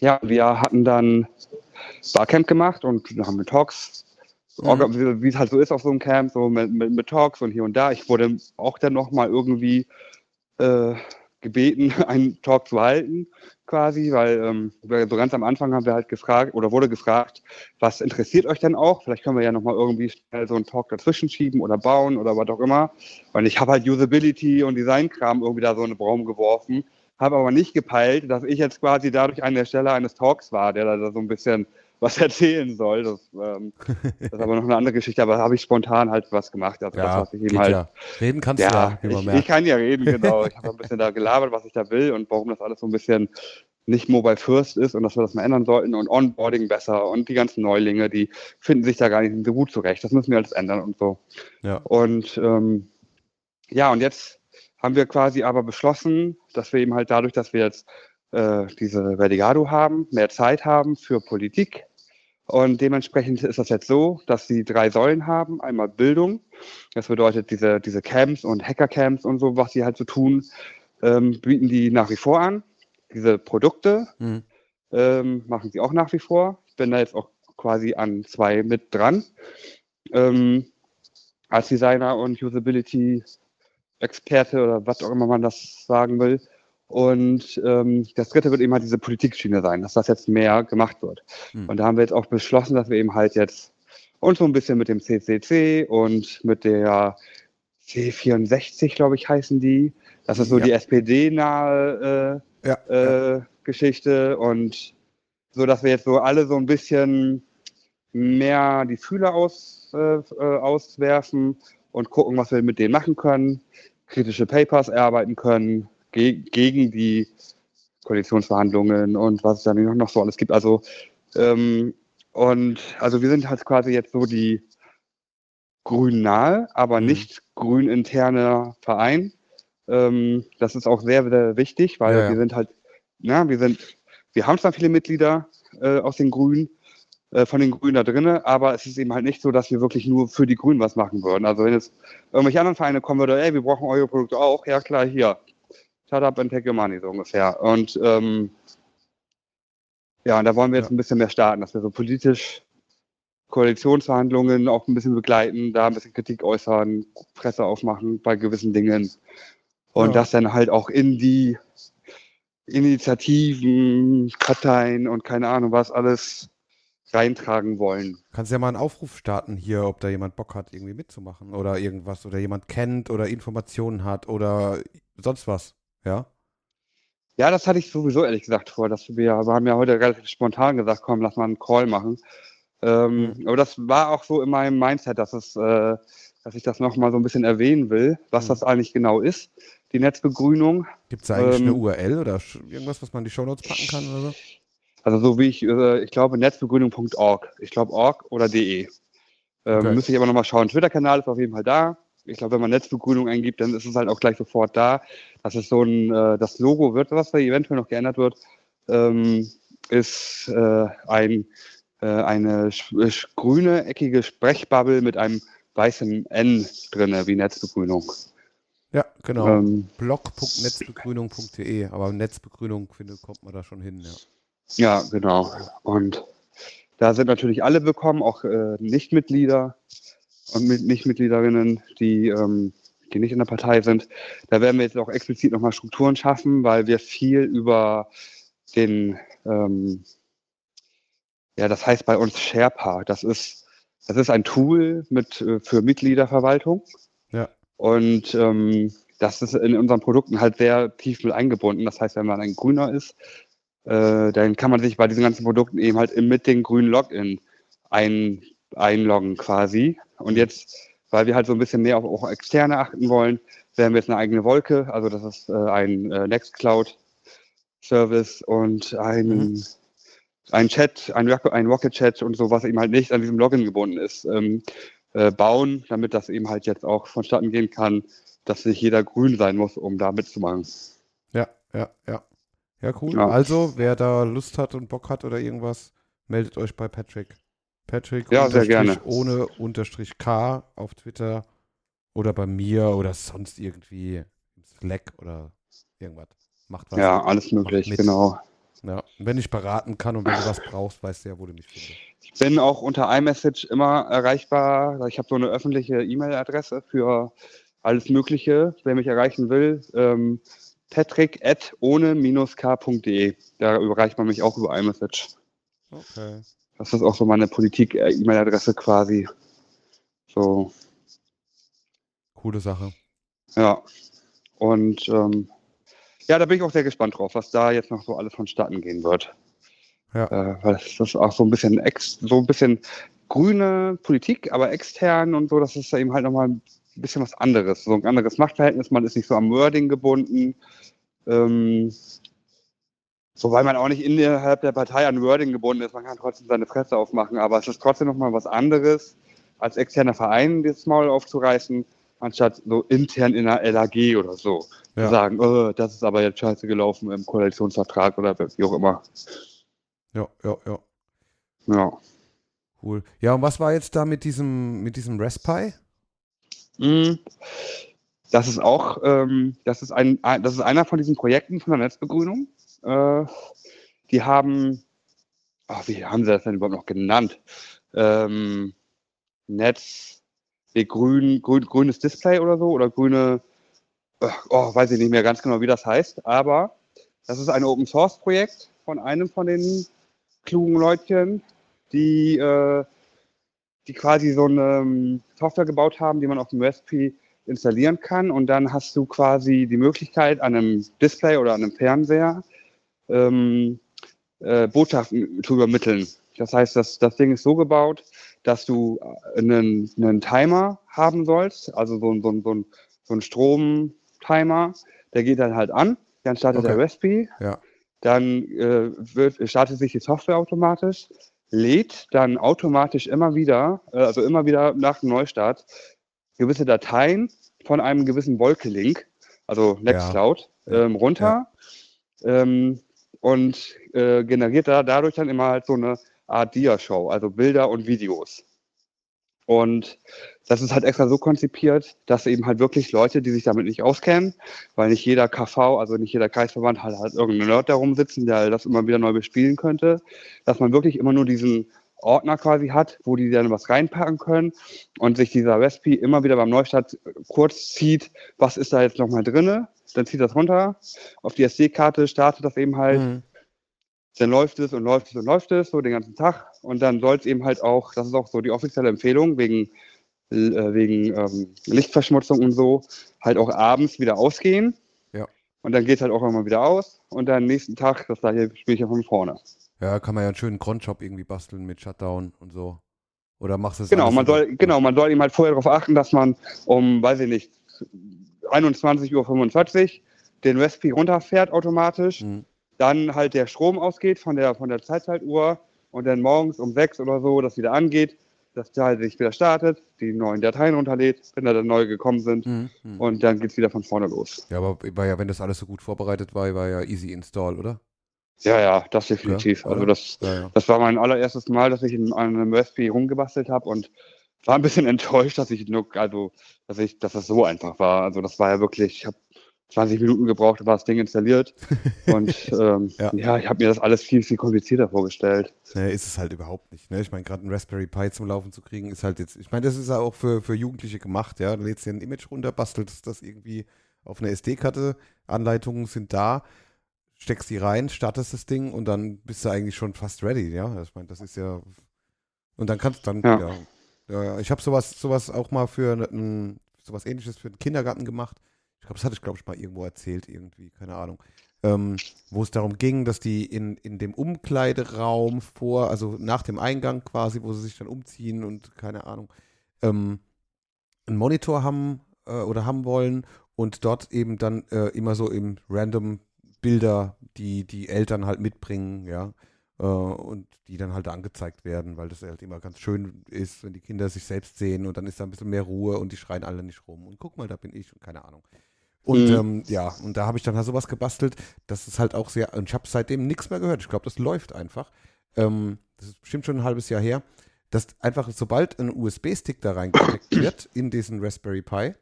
ja, wir hatten dann Barcamp gemacht und haben mit Talks, mhm. wie es halt so ist auf so einem Camp, so mit, mit, mit, Talks und hier und da. Ich wurde auch dann nochmal irgendwie äh, gebeten, einen Talk zu halten, quasi, weil ähm, so ganz am Anfang haben wir halt gefragt oder wurde gefragt, was interessiert euch denn auch? Vielleicht können wir ja nochmal irgendwie schnell so einen Talk dazwischen schieben oder bauen oder was auch immer. Weil ich habe halt Usability und Designkram irgendwie da so in den Raum geworfen habe aber nicht gepeilt, dass ich jetzt quasi dadurch an der Stelle eines Talks war, der da so ein bisschen was erzählen soll. Das, ähm, das ist aber noch eine andere Geschichte, aber habe ich spontan halt was gemacht. Also ja, das, was ich eben halt, ja. Reden kannst ja, du ja, ich, ich, kann ja reden, genau. Ich habe ein bisschen da gelabert, was ich da will und warum das alles so ein bisschen nicht Mobile First ist und dass wir das mal ändern sollten und Onboarding besser und die ganzen Neulinge, die finden sich da gar nicht so gut zurecht. Das müssen wir alles ändern und so. Ja. Und ähm, ja, und jetzt haben wir quasi aber beschlossen, dass wir eben halt dadurch, dass wir jetzt äh, diese Verdigado haben, mehr Zeit haben für Politik. Und dementsprechend ist das jetzt so, dass sie drei Säulen haben. Einmal Bildung. Das bedeutet diese, diese Camps und Hackercamps und so, was sie halt so tun, ähm, bieten die nach wie vor an. Diese Produkte mhm. ähm, machen sie auch nach wie vor. Ich bin da jetzt auch quasi an zwei mit dran. Ähm, als Designer und Usability Experte oder was auch immer man das sagen will. Und ähm, das dritte wird eben halt diese Politikschiene sein, dass das jetzt mehr gemacht wird. Hm. Und da haben wir jetzt auch beschlossen, dass wir eben halt jetzt uns so ein bisschen mit dem CCC und mit der C64, glaube ich, heißen die. Das ist so ja. die SPD-nahe äh, ja, äh, ja. Geschichte und so, dass wir jetzt so alle so ein bisschen mehr die Fühler aus, äh, äh auswerfen und gucken, was wir mit denen machen können kritische Papers erarbeiten können ge gegen die Koalitionsverhandlungen und was es dann noch so alles gibt. Also ähm, und also wir sind halt quasi jetzt so die grün nahe, aber mhm. nicht grün interner Verein. Ähm, das ist auch sehr, sehr wichtig, weil ja, ja. wir sind halt, na, wir sind, wir haben zwar viele Mitglieder äh, aus den Grünen, äh, von den Grünen da drin, aber es ist eben halt nicht so, dass wir wirklich nur für die Grünen was machen würden. Also wenn jetzt irgendwelche anderen Vereine kommen würden, ey, wir brauchen eure Produkte auch, ja klar, hier. Shut up and take your money, so ungefähr. Und ähm, ja, und da wollen wir jetzt ein bisschen mehr starten, dass wir so politisch Koalitionsverhandlungen auch ein bisschen begleiten, da ein bisschen Kritik äußern, Presse aufmachen bei gewissen Dingen. Und ja. das dann halt auch in die Initiativen, Parteien und keine Ahnung was alles reintragen wollen. Kannst ja mal einen Aufruf starten hier, ob da jemand Bock hat, irgendwie mitzumachen oder irgendwas oder jemand kennt oder Informationen hat oder sonst was, ja? Ja, das hatte ich sowieso ehrlich gesagt vor, dass wir, wir haben ja heute relativ spontan gesagt, komm, lass mal einen Call machen. Ähm, mhm. Aber das war auch so in meinem Mindset, dass es, äh, dass ich das nochmal so ein bisschen erwähnen will, was mhm. das eigentlich genau ist, die Netzbegrünung. Gibt es da eigentlich ähm, eine URL oder irgendwas, was man in die Shownotes packen kann oder so? Also so wie ich, äh, ich glaube netzbegrünung.org. Ich glaube org oder de. Ähm, okay. Müsste ich aber nochmal schauen. Twitter-Kanal ist auf jeden Fall da. Ich glaube, wenn man Netzbegrünung eingibt, dann ist es halt auch gleich sofort da. Das ist so ein, äh, das Logo wird, was da eventuell noch geändert wird, ähm, ist äh, ein, äh, eine grüne, eckige Sprechbubble mit einem weißen N drinne, wie Netzbegrünung. Ja, genau. Ähm, blog.netzbegrünung.de, aber Netzbegrünung, finde, kommt man da schon hin, ja. Ja, genau. Und da sind natürlich alle willkommen, auch äh, Nichtmitglieder und mit Nichtmitgliederinnen, die ähm, die nicht in der Partei sind. Da werden wir jetzt auch explizit nochmal Strukturen schaffen, weil wir viel über den, ähm, ja, das heißt bei uns Sherpa. Das ist, das ist ein Tool mit, äh, für Mitgliederverwaltung. Ja. Und ähm, das ist in unseren Produkten halt sehr tief mit eingebunden. Das heißt, wenn man ein Grüner ist, äh, dann kann man sich bei diesen ganzen Produkten eben halt mit dem grünen Login ein, einloggen quasi. Und jetzt, weil wir halt so ein bisschen mehr auf auch externe achten wollen, werden wir jetzt eine eigene Wolke, also das ist äh, ein äh, Nextcloud Service und ein, mhm. ein Chat, ein, ein Rocket Chat und so, was eben halt nicht an diesem Login gebunden ist, ähm, äh, bauen, damit das eben halt jetzt auch vonstatten gehen kann, dass nicht jeder grün sein muss, um da mitzumachen. Ja, ja, ja. Ja, cool. Ja. Also, wer da Lust hat und Bock hat oder irgendwas, meldet euch bei Patrick. Patrick ja, sehr gerne. ohne Unterstrich K auf Twitter oder bei mir oder sonst irgendwie Slack oder irgendwas. Macht was. Ja, alles möglich, genau. Ja, wenn ich beraten kann und wenn du was brauchst, weißt du ja, wo du mich findest. Ich bin auch unter iMessage immer erreichbar. Ich habe so eine öffentliche E-Mail-Adresse für alles Mögliche, wer mich erreichen will. Ähm, patrick at ohne-k.de. Da überreicht man mich auch über iMessage. Okay. Das ist auch so meine Politik-E-Mail-Adresse quasi. So. Coole Sache. Ja. Und ähm, ja, da bin ich auch sehr gespannt drauf, was da jetzt noch so alles vonstatten gehen wird. Ja. Äh, weil das ist auch so ein bisschen ex, so ein bisschen grüne Politik, aber extern und so, das ist ja eben halt nochmal ein bisschen was anderes. So ein anderes Machtverhältnis, man ist nicht so am Wording gebunden. Ähm, wobei man auch nicht innerhalb der Partei an Wording gebunden ist, man kann trotzdem seine Fresse aufmachen, aber es ist trotzdem nochmal was anderes, als externer Verein das Maul aufzureißen, anstatt so intern in der LAG oder so ja. sagen, oh, das ist aber jetzt scheiße gelaufen im Koalitionsvertrag oder wie auch immer. Ja, ja, ja. Ja. Cool. Ja, und was war jetzt da mit diesem, mit diesem Raspi? Mm, das ist auch, ähm, das ist ein, das ist einer von diesen Projekten von der Netzbegrünung. Äh, die haben, ach, wie haben sie das denn überhaupt noch genannt? Ähm, Netz, wie grün, grün, grünes Display oder so oder grüne, oh, weiß ich nicht mehr ganz genau, wie das heißt, aber das ist ein Open Source Projekt von einem von den klugen Leutchen, die, äh, die quasi so eine ähm, Software gebaut haben, die man auf dem Raspberry installieren kann und dann hast du quasi die Möglichkeit, an einem Display oder an einem Fernseher ähm, äh, Botschaften zu übermitteln. Das heißt, das, das Ding ist so gebaut, dass du einen, einen Timer haben sollst, also so, so, so, so ein Stromtimer, der geht dann halt an, dann startet okay. der Raspberry, ja. dann äh, wird, startet sich die Software automatisch, lädt dann automatisch immer wieder, äh, also immer wieder nach dem Neustart, gewisse Dateien von einem gewissen Wolke-Link, also Nextcloud, ja. ähm, runter ja. ähm, und äh, generiert da dadurch dann immer halt so eine Art Dia-Show, also Bilder und Videos. Und das ist halt extra so konzipiert, dass eben halt wirklich Leute, die sich damit nicht auskennen, weil nicht jeder KV, also nicht jeder Kreisverband halt, halt irgendeinen Nerd da rumsitzen, der das immer wieder neu bespielen könnte, dass man wirklich immer nur diesen Ordner quasi hat, wo die dann was reinpacken können und sich dieser Recipe immer wieder beim Neustart kurz zieht, was ist da jetzt nochmal drinne, dann zieht das runter, auf die SD-Karte startet das eben halt, mhm. dann läuft es und läuft es und läuft es so den ganzen Tag und dann soll es eben halt auch, das ist auch so die offizielle Empfehlung wegen, äh, wegen ähm, Lichtverschmutzung und so, halt auch abends wieder ausgehen. Ja. Und dann geht es halt auch immer wieder aus und dann nächsten Tag, das da hier spiele ich ja von vorne. Ja, kann man ja einen schönen Cron-Shop irgendwie basteln mit Shutdown und so. Oder machst du es Genau, man soll, genau, man soll ihm halt vorher darauf achten, dass man um, weiß ich nicht, 21.45 Uhr den Recipe runterfährt automatisch, mhm. dann halt der Strom ausgeht von der, von der Zeitzeituhr und dann morgens um 6 oder so das wieder angeht, dass der halt sich wieder startet, die neuen Dateien runterlädt, wenn da dann neue gekommen sind mhm. mhm. und dann geht es wieder von vorne los. Ja, aber war ja, wenn das alles so gut vorbereitet war, war ja easy install, oder? Ja, ja, das definitiv. Ja, also das, ja, ja. das war mein allererstes Mal, dass ich in einem Raspberry rumgebastelt habe und war ein bisschen enttäuscht, dass ich nur, also, dass ich, dass das so einfach war. Also das war ja wirklich, ich habe 20 Minuten gebraucht, war das Ding installiert. Und ähm, Ja. ja. ich habe mir das alles viel, viel komplizierter vorgestellt. Nee, ist es halt überhaupt nicht. Ne? Ich meine, gerade ein Raspberry Pi zum Laufen zu kriegen, ist halt jetzt, ich meine, das ist ja auch für, für Jugendliche gemacht, ja. Du lädst dir ein Image runter, bastelst das irgendwie auf eine SD-Karte, Anleitungen sind da, steckst die rein, startest das Ding und dann bist du eigentlich schon fast ready, ja. Ich meine, das ist ja. Und dann kannst du dann, ja. Ja. Ich habe sowas, sowas auch mal für ein, sowas ähnliches für den Kindergarten gemacht. Ich glaube, das hatte ich, glaube ich, mal irgendwo erzählt, irgendwie, keine Ahnung ähm, wo es darum ging, dass die in, in dem Umkleideraum vor, also nach dem Eingang quasi, wo sie sich dann umziehen und keine Ahnung, ähm, einen Monitor haben äh, oder haben wollen und dort eben dann äh, immer so im random Bilder, die die Eltern halt mitbringen, ja, äh, und die dann halt angezeigt werden, weil das halt immer ganz schön ist, wenn die Kinder sich selbst sehen und dann ist da ein bisschen mehr Ruhe und die schreien alle nicht rum und guck mal, da bin ich und keine Ahnung. Und Mhm. ähm, ja, und da habe ich dann halt sowas gebastelt. Das ist halt auch sehr, und ich habe seitdem nichts mehr gehört. Ich glaube, das läuft einfach. Ähm, das ist bestimmt schon ein halbes Jahr her. Dass einfach, sobald ein USB-Stick da reingesteckt wird in diesen Raspberry Pi,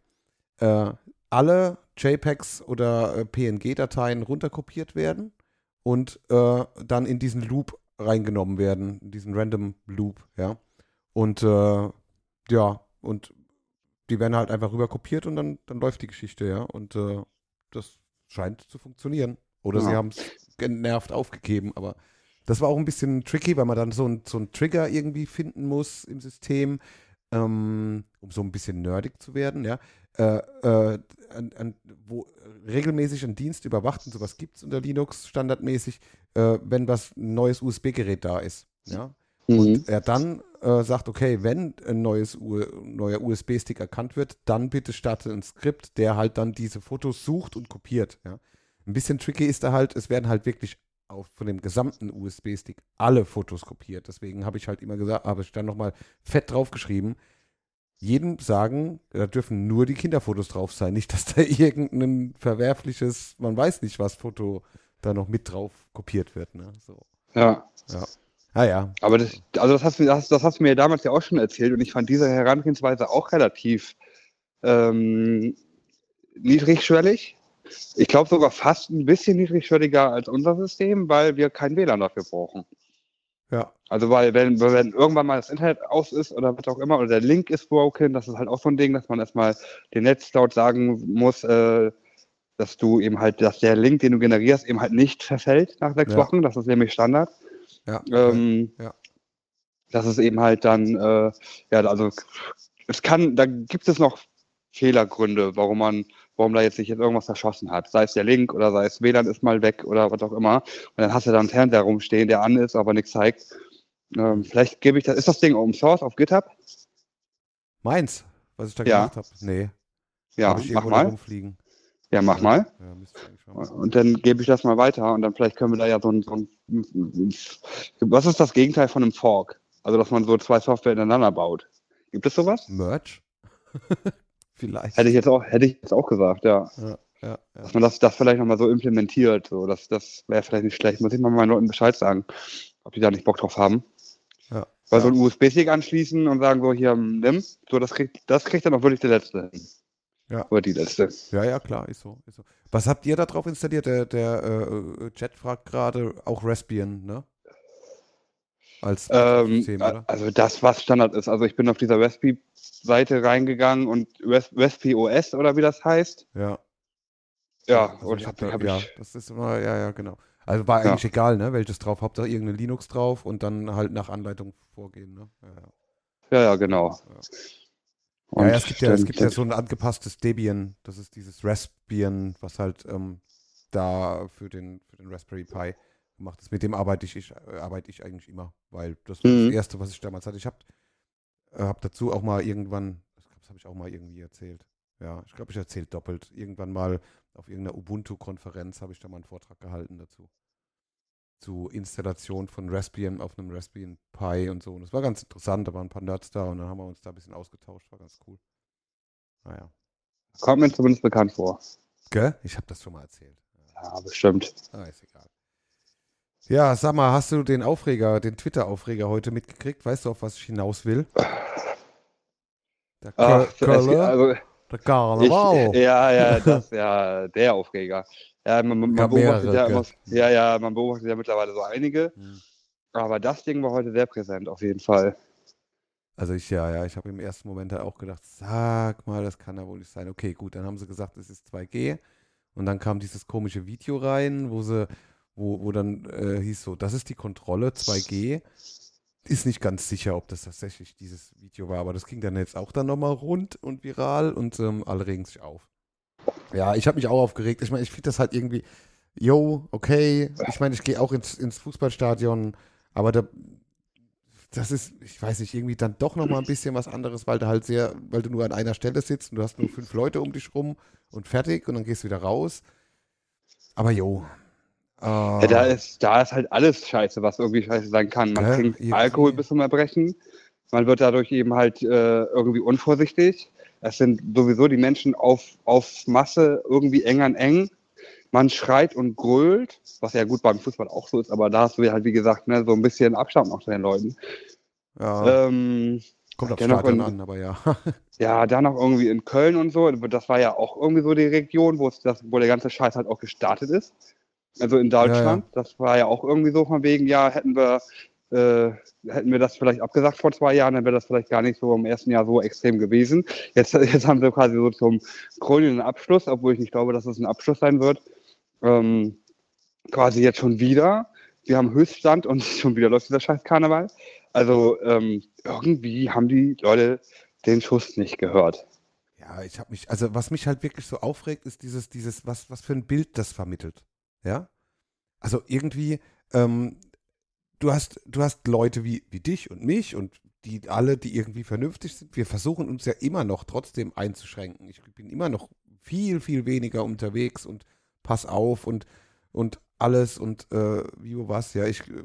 äh, alle JPEGs oder äh, PNG-Dateien runterkopiert werden und äh, dann in diesen Loop reingenommen werden, in diesen Random Loop, ja. Und äh, ja, und die werden halt einfach rüber kopiert und dann, dann läuft die Geschichte, ja. Und äh, das scheint zu funktionieren. Oder sie Ja. haben es genervt aufgegeben, aber das war auch ein bisschen tricky, weil man dann so, ein, so einen Trigger irgendwie finden muss im System, ähm, um so ein bisschen nerdig zu werden, ja. Äh, äh, an, an, wo regelmäßig ein Dienst überwacht und sowas gibt es unter Linux standardmäßig, äh, wenn was ein neues USB-Gerät da ist, ja. Mhm. Und er dann äh, sagt, okay, wenn ein neues U neuer USB-Stick erkannt wird, dann bitte starte ein Skript, der halt dann diese Fotos sucht und kopiert. Ja. Ein bisschen tricky ist da halt, es werden halt wirklich auf, von dem gesamten USB-Stick alle Fotos kopiert. Deswegen habe ich halt immer gesagt, habe ich dann nochmal fett draufgeschrieben, jedem sagen, da dürfen nur die Kinderfotos drauf sein, nicht, dass da irgendein verwerfliches, man weiß nicht was, Foto da noch mit drauf kopiert wird. Ne? So. Ja. Ah ja, Aber das, also das hast, du, das, das hast du mir damals ja auch schon erzählt und ich fand diese Herangehensweise auch relativ ähm, niedrigschwellig. Ich glaube sogar fast ein bisschen niedrigschwelliger als unser System, weil wir kein WLAN dafür brauchen. Ja, Also weil wenn, wenn irgendwann mal das Internet aus ist oder was auch immer oder der Link ist broken, das ist halt auch so ein Ding, dass man erstmal den Netzcloud sagen muss, äh, dass du eben halt, dass der Link, den du generierst, eben halt nicht verfällt nach sechs Ja. Wochen. Das ist nämlich Standard. ja. Ähm, Ja. Das ist eben halt dann, äh, ja, also es kann, da gibt es noch Fehlergründe, warum man, warum da jetzt sich jetzt irgendwas verschossen hat. Sei es der Link oder sei es WLAN ist mal weg oder was auch immer. Und dann hast du da einen Fernseher rumstehen, der an ist, aber nichts zeigt. Ähm, vielleicht gebe ich das, ist das Ding Open Source auf GitHub? Meins, was ich da Ja. gemacht habe. Nee, Ja, hab ich mach mal. rumfliegen. Ja, mach mal. Ja. Und dann gebe ich das mal weiter und dann vielleicht können wir da ja so ein, so ein was ist das Gegenteil von einem Fork? Also, dass man so zwei Software ineinander baut. Gibt es sowas? Merch? Vielleicht. Hätte ich jetzt auch, hätte ich jetzt auch gesagt, ja. ja, ja, ja. Dass man das, das vielleicht nochmal so implementiert. So, das das wäre vielleicht nicht schlecht. Muss ich mal meinen Leuten Bescheid sagen, ob die da nicht Bock drauf haben. Ja. Weil so ein USB-Stick anschließen und sagen so, hier, nimm, so, das kriegt, das kriegt dann auch wirklich der Letzte hin. Ja. Oder die Letzte. ja, ja, klar, ist so, ist so. Was habt ihr da drauf installiert? Der, der äh, Chat fragt gerade auch Raspbian, ne? Als Ähm, System, oder? also das, was Standard ist. Also ich bin auf dieser Raspi-Seite reingegangen und Raspi OS oder wie das heißt. Ja. Ja, also und ich hab da, hab ja, ich, das ist immer, ja, ja, genau. Also war Ja. eigentlich egal, ne? Welches drauf, Hauptsache irgendeine Linux drauf und dann halt nach Anleitung vorgehen, ne? Ja, ja. ja, ja, genau. Ja. Ja, ja, es gibt ja, es gibt ja so ein angepasstes Debian, das ist dieses Raspbian, was halt ähm, da für den, für den Raspberry Pi gemacht ist. Mit dem arbeite ich, ich, äh, arbeite ich eigentlich immer, weil das war Mhm. das Erste, was ich damals hatte. Ich habe äh, hab dazu auch mal irgendwann, das habe ich auch mal irgendwie erzählt. Ja, ich glaube, ich erzählt doppelt. Irgendwann mal auf irgendeiner Ubuntu-Konferenz habe ich da mal einen Vortrag gehalten dazu. Zu Installation von Raspbian auf einem Raspbian Pi und so. Und das war ganz interessant, da waren ein paar Nerds da und dann haben wir uns da ein bisschen ausgetauscht, war ganz cool. Naja. Kommt mir zumindest bekannt vor. Gell? Ich habe das schon mal erzählt. Ja, bestimmt. Ah, ist egal. Ja, sag mal, hast du den Aufreger, den Twitter-Aufreger heute mitgekriegt? Weißt du, auf was ich hinaus will? Der Ach, Curler, also, Der Karneval. Ich, ja, ja, das ist ja der Aufreger. Ja, man, man beobachtet ja, immer, ja, ja, man beobachtet ja mittlerweile so einige. Hm. Aber das Ding war heute sehr präsent, auf jeden Fall. Also ich, ja, ja, ich habe im ersten Moment halt auch gedacht, sag mal, das kann ja wohl nicht sein. Okay, gut, dann haben sie gesagt, es ist 2G. Und dann kam dieses komische Video rein, wo sie, wo, wo dann äh, hieß so, das ist die Kontrolle, 2G. Ist nicht ganz sicher, ob das tatsächlich dieses Video war, aber das ging dann jetzt auch dann nochmal rund und viral und ähm, alle regen sich auf. Ja, ich habe mich auch aufgeregt. Ich meine, ich finde das halt irgendwie, yo, okay. Ich meine, ich gehe auch ins, ins Fußballstadion, aber da, das ist, ich weiß nicht, irgendwie dann doch nochmal ein bisschen was anderes, weil du halt sehr, weil du nur an einer Stelle sitzt und du hast nur fünf Leute um dich rum und fertig und dann gehst du wieder raus. Aber yo. Äh, Ja, da, ist, da ist halt alles scheiße, was irgendwie scheiße sein kann. Man Gell? trinkt. Alkohol bis zum Erbrechen. Man wird dadurch eben halt äh, irgendwie unvorsichtig. Es sind sowieso die Menschen auf, auf Masse irgendwie eng an eng. Man schreit und grölt, was ja gut beim Fußball auch so ist, aber da hast du ja halt, wie gesagt, ne, so ein bisschen Abstand noch zu den Leuten. ja, Ähm, kommt dennoch Stadion in- an, aber ja. ja, dann noch irgendwie in Köln und so. Das war ja auch irgendwie so die Region, wo, das, wo der ganze Scheiß halt auch gestartet ist. Also in Deutschland. Das war ja auch irgendwie so von wegen, ja, hätten wir, äh, hätten wir das vielleicht abgesagt vor zwei Jahren, dann wäre das vielleicht gar nicht so im ersten Jahr so extrem gewesen. Jetzt, jetzt haben wir quasi so zum krönenden Abschluss, obwohl ich nicht glaube, dass es ein Abschluss sein wird. Ähm, quasi jetzt schon wieder. Wir haben Höchststand und schon wieder läuft dieser scheiß Karneval. Also ähm, irgendwie haben die Leute den Schuss nicht gehört. Ja, ich habe mich, also was mich halt wirklich so aufregt, ist dieses, dieses, was, was für ein Bild das vermittelt. Ja? Also irgendwie, ähm, du hast, du hast Leute wie, wie dich und mich und die alle, die irgendwie vernünftig sind. Wir versuchen uns ja immer noch trotzdem einzuschränken. Ich bin immer noch viel, viel weniger unterwegs und pass auf und, und alles und äh, wie wo was, ja, ich äh,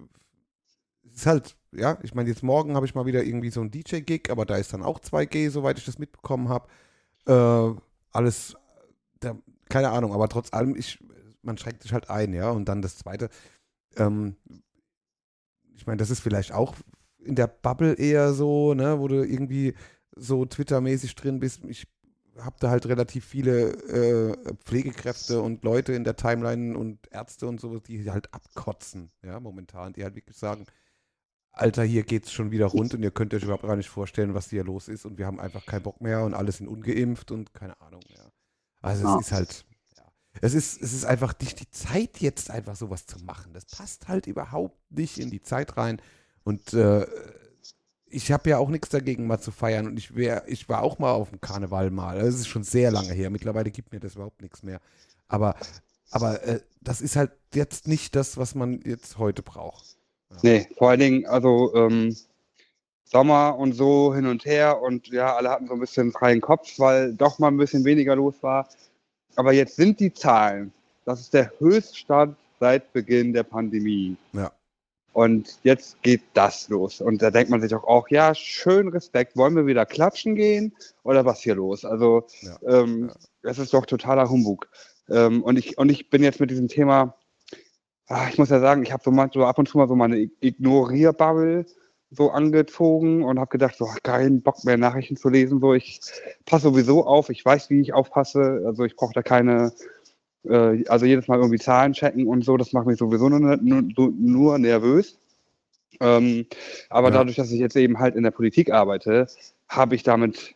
ist halt, ja, ich meine, jetzt morgen habe ich mal wieder irgendwie so ein DJ-Gig, aber da ist dann auch 2G, soweit ich das mitbekommen habe. Äh, alles, da, keine Ahnung, aber trotz allem, ich, man schränkt sich halt ein, ja. Und dann das zweite, ähm, ich meine, das ist vielleicht auch in der Bubble eher so, ne, wo du irgendwie so Twitter-mäßig drin bist. Ich habe da halt relativ viele äh, Pflegekräfte und Leute in der Timeline und Ärzte und so, die halt abkotzen, ja, momentan, die halt wirklich sagen, Alter, hier geht's schon wieder rund und ihr könnt euch überhaupt gar nicht vorstellen, was hier los ist und wir haben einfach keinen Bock mehr und alle sind ungeimpft und keine Ahnung, ja. Also es ist halt. Es ist, es ist einfach nicht die Zeit, jetzt einfach sowas zu machen. Das passt halt überhaupt nicht in die Zeit rein. Und äh, ich habe ja auch nichts dagegen, mal zu feiern. Und ich, wär, ich war auch mal auf dem Karneval mal. Das ist schon sehr lange her. Mittlerweile gibt mir das überhaupt nichts mehr. Aber, aber äh, das ist halt jetzt nicht das, was man jetzt heute braucht. Nee, vor allen Dingen, also ähm, Sommer und so hin und her und ja, alle hatten so ein bisschen freien Kopf, weil doch mal ein bisschen weniger los war. Aber jetzt sind die Zahlen, das ist der Höchststand seit Beginn der Pandemie. Ja. Und jetzt geht das los. Und da denkt man sich auch, auch ja, schön Respekt, wollen wir wieder klatschen gehen oder was hier los? Also Ja, ähm, ja. das ist doch totaler Humbug. Ähm, und, ich, und ich bin jetzt mit diesem Thema, ah, ich muss ja sagen, ich habe so, mal- so ab und zu mal so meine Ignorierbubble so angezogen und habe gedacht, so keinen Bock mehr Nachrichten zu lesen. So, ich passe sowieso auf, ich weiß, wie ich aufpasse. Also ich brauche da keine, äh, also jedes Mal irgendwie Zahlen checken und so, das macht mich sowieso nur, nur, nur nervös. Ähm, aber Ja. dadurch, dass ich jetzt eben halt in der Politik arbeite, habe ich damit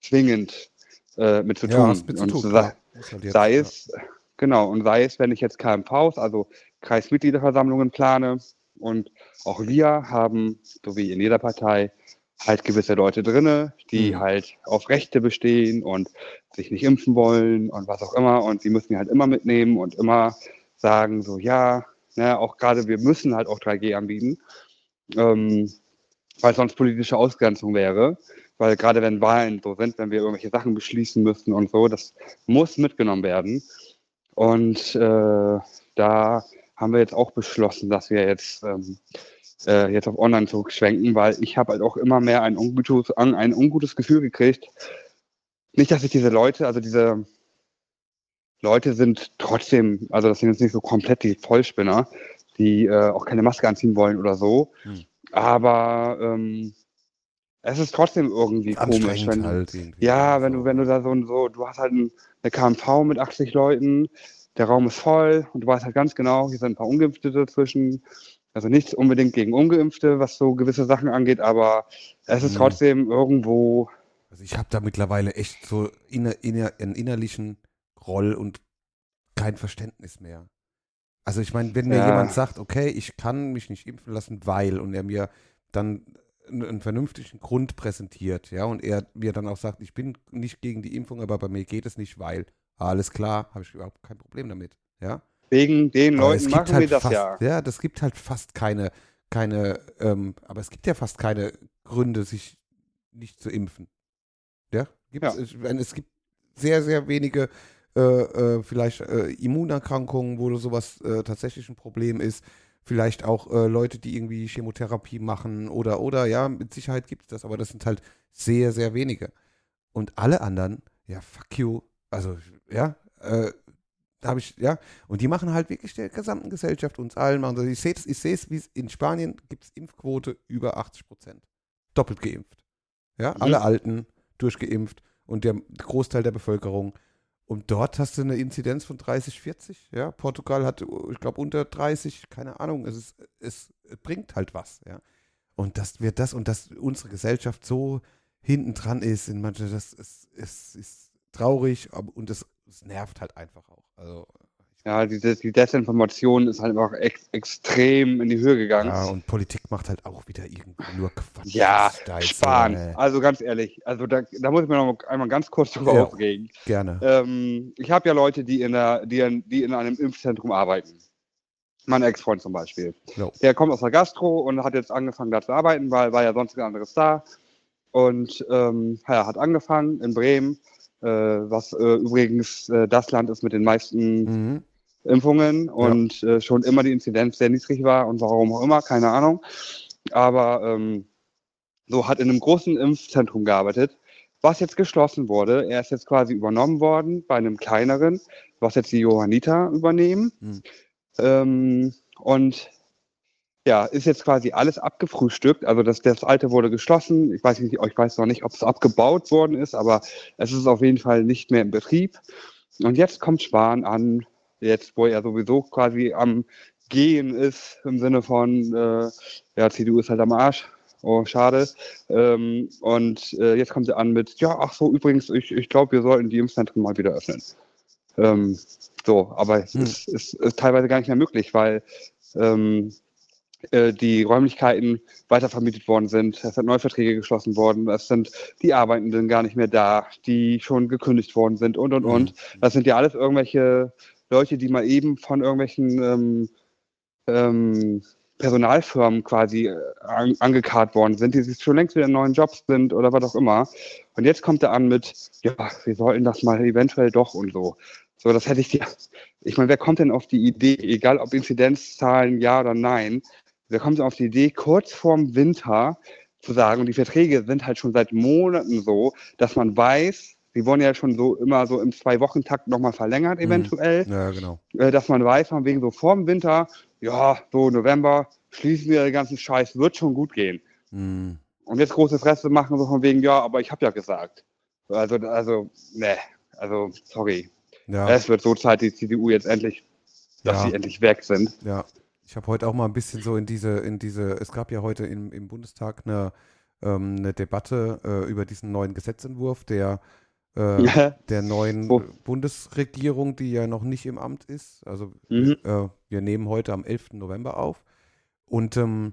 zwingend äh, mit zu Ja, tun. mit zu Und tun. sei, halt jetzt, sei ja. es, genau, und sei es, wenn ich jetzt KMVs, also Kreismitgliederversammlungen plane und auch wir haben, so wie in jeder Partei, halt gewisse Leute drinne, die Mhm. halt auf Rechte bestehen und sich nicht impfen wollen und was auch immer. Und die müssen halt immer mitnehmen und immer sagen so, ja, ne, auch gerade wir müssen halt auch 3G anbieten, ähm, weil sonst politische Ausgrenzung wäre, weil gerade wenn Wahlen so sind, wenn wir irgendwelche Sachen beschließen müssten und so, das muss mitgenommen werden. Und äh, da haben wir jetzt auch beschlossen, dass wir jetzt ähm, äh, jetzt auf Online zurückschwenken, weil ich habe halt auch immer mehr ein ungutes, ein ungutes Gefühl gekriegt. Nicht, dass ich diese Leute, also diese Leute sind trotzdem, also das sind jetzt nicht so komplett die Vollspinner, die äh, auch keine Maske anziehen wollen oder so. Hm. Aber ähm, es ist trotzdem irgendwie komisch. Wenn, halt irgendwie. Ja, wenn du, wenn du da so, so du hast halt ein, eine KMV mit 80 Leuten, der Raum ist voll und du weißt halt ganz genau, hier sind ein paar Ungeimpfte dazwischen. Also nichts unbedingt gegen Ungeimpfte, was so gewisse Sachen angeht, aber es ist mhm. trotzdem irgendwo. Also ich habe da mittlerweile echt so inner, inner, einen innerlichen Groll und kein Verständnis mehr. Also ich meine, wenn mir ja. jemand sagt, okay, ich kann mich nicht impfen lassen, weil, und er mir dann einen vernünftigen Grund präsentiert, ja, und er mir dann auch sagt, ich bin nicht gegen die Impfung, aber bei mir geht es nicht, weil, alles klar, habe ich überhaupt kein Problem damit, ja. Wegen den aber Leuten machen halt wir das fast, ja. Ja, das gibt halt fast keine, keine, ähm, aber es gibt ja fast keine Gründe, sich nicht zu impfen. Ja, ja. Ich meine, es gibt sehr, sehr wenige äh, äh, vielleicht äh, Immunerkrankungen, wo sowas äh, tatsächlich ein Problem ist. Vielleicht auch äh, Leute, die irgendwie Chemotherapie machen oder, oder, ja, mit Sicherheit gibt es das, aber das sind halt sehr, sehr wenige. Und alle anderen, ja, fuck you, also, ja, äh, habe ich, ja, und die machen halt wirklich der gesamten Gesellschaft, uns allen machen. Also ich sehe es, ich sehe es, wie in Spanien gibt es Impfquote über 80 Prozent. Doppelt geimpft. Ja, mhm. alle Alten durchgeimpft und der Großteil der Bevölkerung. Und dort hast du eine Inzidenz von 30, 40. Ja, Portugal hat, ich glaube, unter 30, keine Ahnung. Es, ist, es bringt halt was. Ja, und das wird das und dass unsere Gesellschaft so hinten dran ist in manche, das ist, ist, ist traurig und es nervt halt einfach auch. Also ja, die, die Desinformation ist halt einfach ex extrem in die Höhe gegangen. Ja, und Politik macht halt auch wieder irgendwie nur Quatsch. Ja, Spahn. So, also ganz ehrlich, also da, da muss ich mir noch einmal ganz kurz drüber ja, aufregen. Gerne. Ähm, ich habe ja Leute, die in, der, die, in, die in einem Impfzentrum arbeiten. Mein Ex-Freund zum Beispiel. No. Der kommt aus der Gastro und hat jetzt angefangen da zu arbeiten, weil war ja sonst ein anderes da. Und ähm, ja, hat angefangen in Bremen, was äh, übrigens äh, das Land ist mit den meisten mhm Impfungen und ja. äh, schon immer die Inzidenz sehr niedrig war und warum auch immer, keine Ahnung. Aber ähm, so hat in einem großen Impfzentrum gearbeitet, was jetzt geschlossen wurde. Er ist jetzt quasi übernommen worden bei einem kleineren, was jetzt die Johanniter übernehmen. Mhm. Ähm, und ja, ist jetzt quasi alles abgefrühstückt. Also das, das alte wurde geschlossen. Ich weiß nicht, ich weiß noch nicht, ob es abgebaut worden ist, aber es ist auf jeden Fall nicht mehr in Betrieb. Und jetzt kommt Spahn an jetzt, wo er sowieso quasi am Gehen ist, im Sinne von, äh, ja, CDU ist halt am Arsch. Oh, schade. Ähm, und äh, jetzt kommt er an mit, ja, ach so, übrigens, ich, ich glaube, wir sollten die Impfzentren mal wieder öffnen. Ähm, so, aber es hm. ist, ist, ist, teilweise gar nicht mehr möglich, weil ähm, äh, die Räumlichkeiten weitervermietet worden sind, es sind Neuverträge geschlossen worden, es sind die Arbeitenden gar nicht mehr da, die schon gekündigt worden sind und und und. Hm. Das sind ja alles irgendwelche Leute, die mal eben von irgendwelchen ähm, ähm, Personalfirmen quasi äh, an, angekarrt worden sind, die sich schon längst wieder in neuen Jobs sind oder was auch immer. Und jetzt kommt er an mit, ja, wir sollten das mal eventuell doch und so. So, das hätte ich dir. Ich meine, wer kommt denn auf die Idee, egal ob Inzidenzzahlen ja oder nein, wer kommt denn auf die Idee, kurz vorm Winter zu sagen, und die Verträge sind halt schon seit Monaten so, dass man weiß, die wurden ja schon so immer so im Zwei-Wochen-Takt nochmal verlängert, mhm. eventuell. Ja, genau. Äh, dass man weiß, von wegen so vorm Winter, ja, so November, schließen wir den ganzen Scheiß, wird schon gut gehen. Mhm. Und jetzt große Fresse machen, so von wegen, ja, aber ich habe ja gesagt. Also, also, ne, also, sorry. Ja. Es wird so Zeit, die CDU jetzt endlich, dass ja. sie endlich weg sind. Ja. Ich habe heute auch mal ein bisschen so in diese, in diese, es gab ja heute im, im Bundestag eine, ähm, eine Debatte äh, über diesen neuen Gesetzentwurf, der äh, ja. der neuen oh. Bundesregierung, die ja noch nicht im Amt ist. Also mhm. äh, wir nehmen heute am 11. November auf. Und ähm,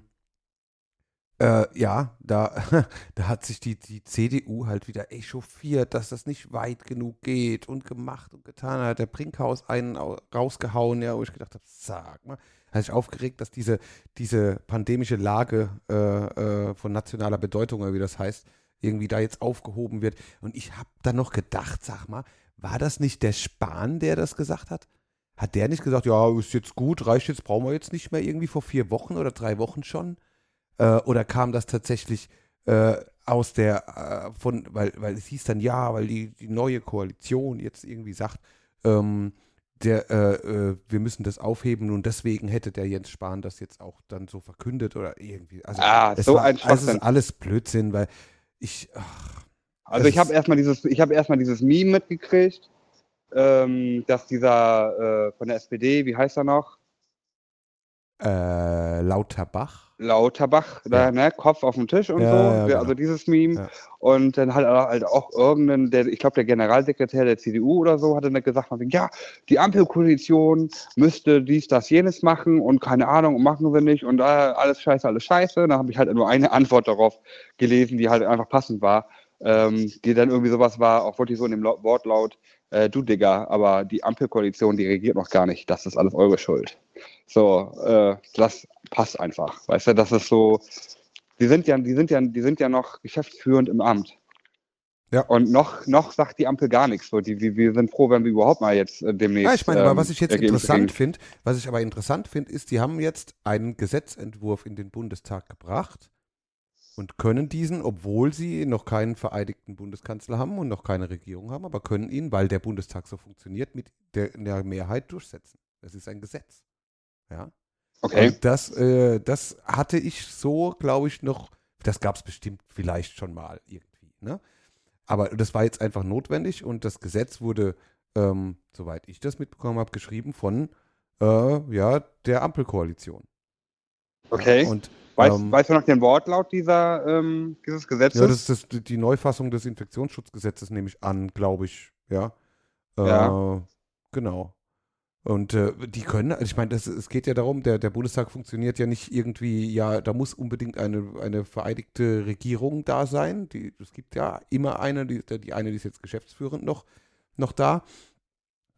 äh, ja, da, da hat sich die, die CDU halt wieder echauffiert, dass das nicht weit genug geht und gemacht und getan hat. Der Brinkhaus einen rausgehauen, ja, wo ich gedacht habe, sag mal, hat sich aufgeregt, dass diese, diese pandemische Lage äh, äh, von nationaler Bedeutung, oder wie das heißt, irgendwie da jetzt aufgehoben wird. Und ich habe dann noch gedacht, sag mal, war das nicht der Spahn, der das gesagt hat? Hat der nicht gesagt, ja, ist jetzt gut, reicht jetzt, brauchen wir jetzt nicht mehr irgendwie vor vier Wochen oder drei Wochen schon? Äh, oder kam das tatsächlich äh, aus der, äh, von, weil, weil es hieß dann ja, weil die, die neue Koalition jetzt irgendwie sagt, ähm, der, äh, äh, wir müssen das aufheben und deswegen hätte der Jens Spahn das jetzt auch dann so verkündet oder irgendwie. Also ah, so war, ein also es ist alles Blödsinn, weil ich, ach, Also ich habe erstmal dieses, ich habe erstmal dieses Meme mitgekriegt, ähm, dass dieser äh, von der SPD, wie heißt er noch? Äh, Lauterbach. Lauterbach, da, Ja. ne, Kopf auf dem Tisch und Ja, so. ja, genau. Also dieses Meme. Und dann hat er halt auch irgendein, der, ich glaube, der Generalsekretär der CDU oder so, hatte dann gesagt, ja, die Ampelkoalition müsste dies, das, jenes machen und keine Ahnung, machen wir nicht und äh, alles scheiße, alles scheiße. Da habe ich halt nur eine Antwort darauf gelesen, die halt einfach passend war, ähm, die dann irgendwie sowas war, auch wirklich so in dem Lau- Wortlaut, äh, du Digga, aber die Ampelkoalition, die regiert noch gar nicht, das ist alles eure Schuld. So, äh, das passt einfach. Weißt du, das ist so, die sind ja, die sind ja, die sind ja noch geschäftsführend im Amt. Ja. Und noch, noch sagt die Ampel gar nichts. So, die, wir, wir sind froh, wenn wir überhaupt mal jetzt äh, demnächst. Ja, ich meine, aber ähm, was ich jetzt Ergebnisse interessant finde, was ich aber interessant finde, ist, die haben jetzt einen Gesetzentwurf in den Bundestag gebracht und können diesen, obwohl sie noch keinen vereidigten Bundeskanzler haben und noch keine Regierung haben, aber können ihn, weil der Bundestag so funktioniert, mit der, der Mehrheit durchsetzen. Das ist ein Gesetz. Ja. Okay. Und das, äh, das hatte ich so, glaube ich, noch, das gab es bestimmt vielleicht schon mal irgendwie. Ne? Aber das war jetzt einfach notwendig und das Gesetz wurde, ähm, soweit ich das mitbekommen habe, geschrieben von äh, ja, der Ampelkoalition. Okay. Und weißt, ähm, weißt du noch den Wortlaut dieser, ähm, dieses Gesetzes? ja, das ist das, die Neufassung des Infektionsschutzgesetzes, nehme ich an, glaube ich. Ja. Äh, Ja. Genau. Und äh, die können, also ich meine, es geht ja darum, der, der Bundestag funktioniert ja nicht irgendwie, ja, da muss unbedingt eine, eine vereidigte Regierung da sein. Die, es gibt ja immer eine, die, die eine, die ist jetzt geschäftsführend noch, noch da.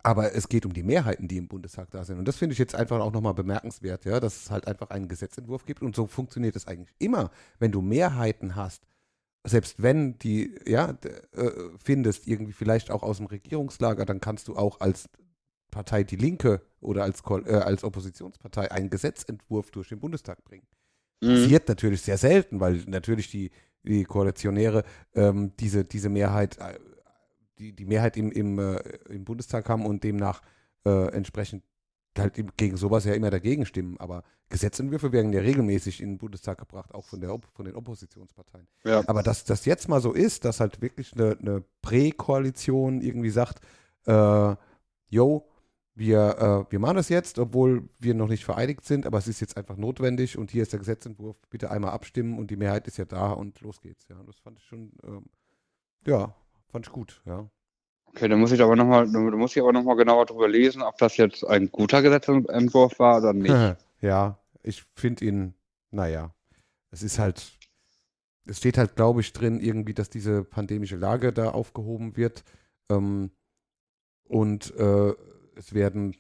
Aber es geht um die Mehrheiten, die im Bundestag da sind. Und das finde ich jetzt einfach auch nochmal bemerkenswert, ja, dass es halt einfach einen Gesetzentwurf gibt. Und so funktioniert es eigentlich immer. Wenn du Mehrheiten hast, selbst wenn die, ja, äh, findest, irgendwie vielleicht auch aus dem Regierungslager, dann kannst du auch als Partei Die Linke oder als, äh, als Oppositionspartei einen Gesetzentwurf durch den Bundestag bringen. Mhm. Passiert natürlich sehr selten, weil natürlich die, die Koalitionäre ähm, diese, diese Mehrheit, äh, die, die Mehrheit im, im, äh, im Bundestag haben und demnach äh, entsprechend halt gegen sowas ja immer dagegen stimmen. Aber Gesetzentwürfe werden ja regelmäßig in den Bundestag gebracht, auch von, der, von den Oppositionsparteien. Ja. Aber dass das jetzt mal so ist, dass halt wirklich eine, eine Prä-Koalition irgendwie sagt, äh, yo, wir, äh, wir machen das jetzt, obwohl wir noch nicht vereidigt sind, aber es ist jetzt einfach notwendig und hier ist der Gesetzentwurf, bitte einmal abstimmen und die Mehrheit ist ja da und los geht's. Ja, das fand ich schon, ähm, ja, fand ich gut, ja. Okay, dann muss ich aber nochmal, dann muss ich aber noch mal genauer drüber lesen, ob das jetzt ein guter Gesetzentwurf war oder nicht. ja, ich finde ihn, naja, es ist halt, es steht halt, glaube ich, drin irgendwie, dass diese pandemische Lage da aufgehoben wird. Ähm, und äh, es werden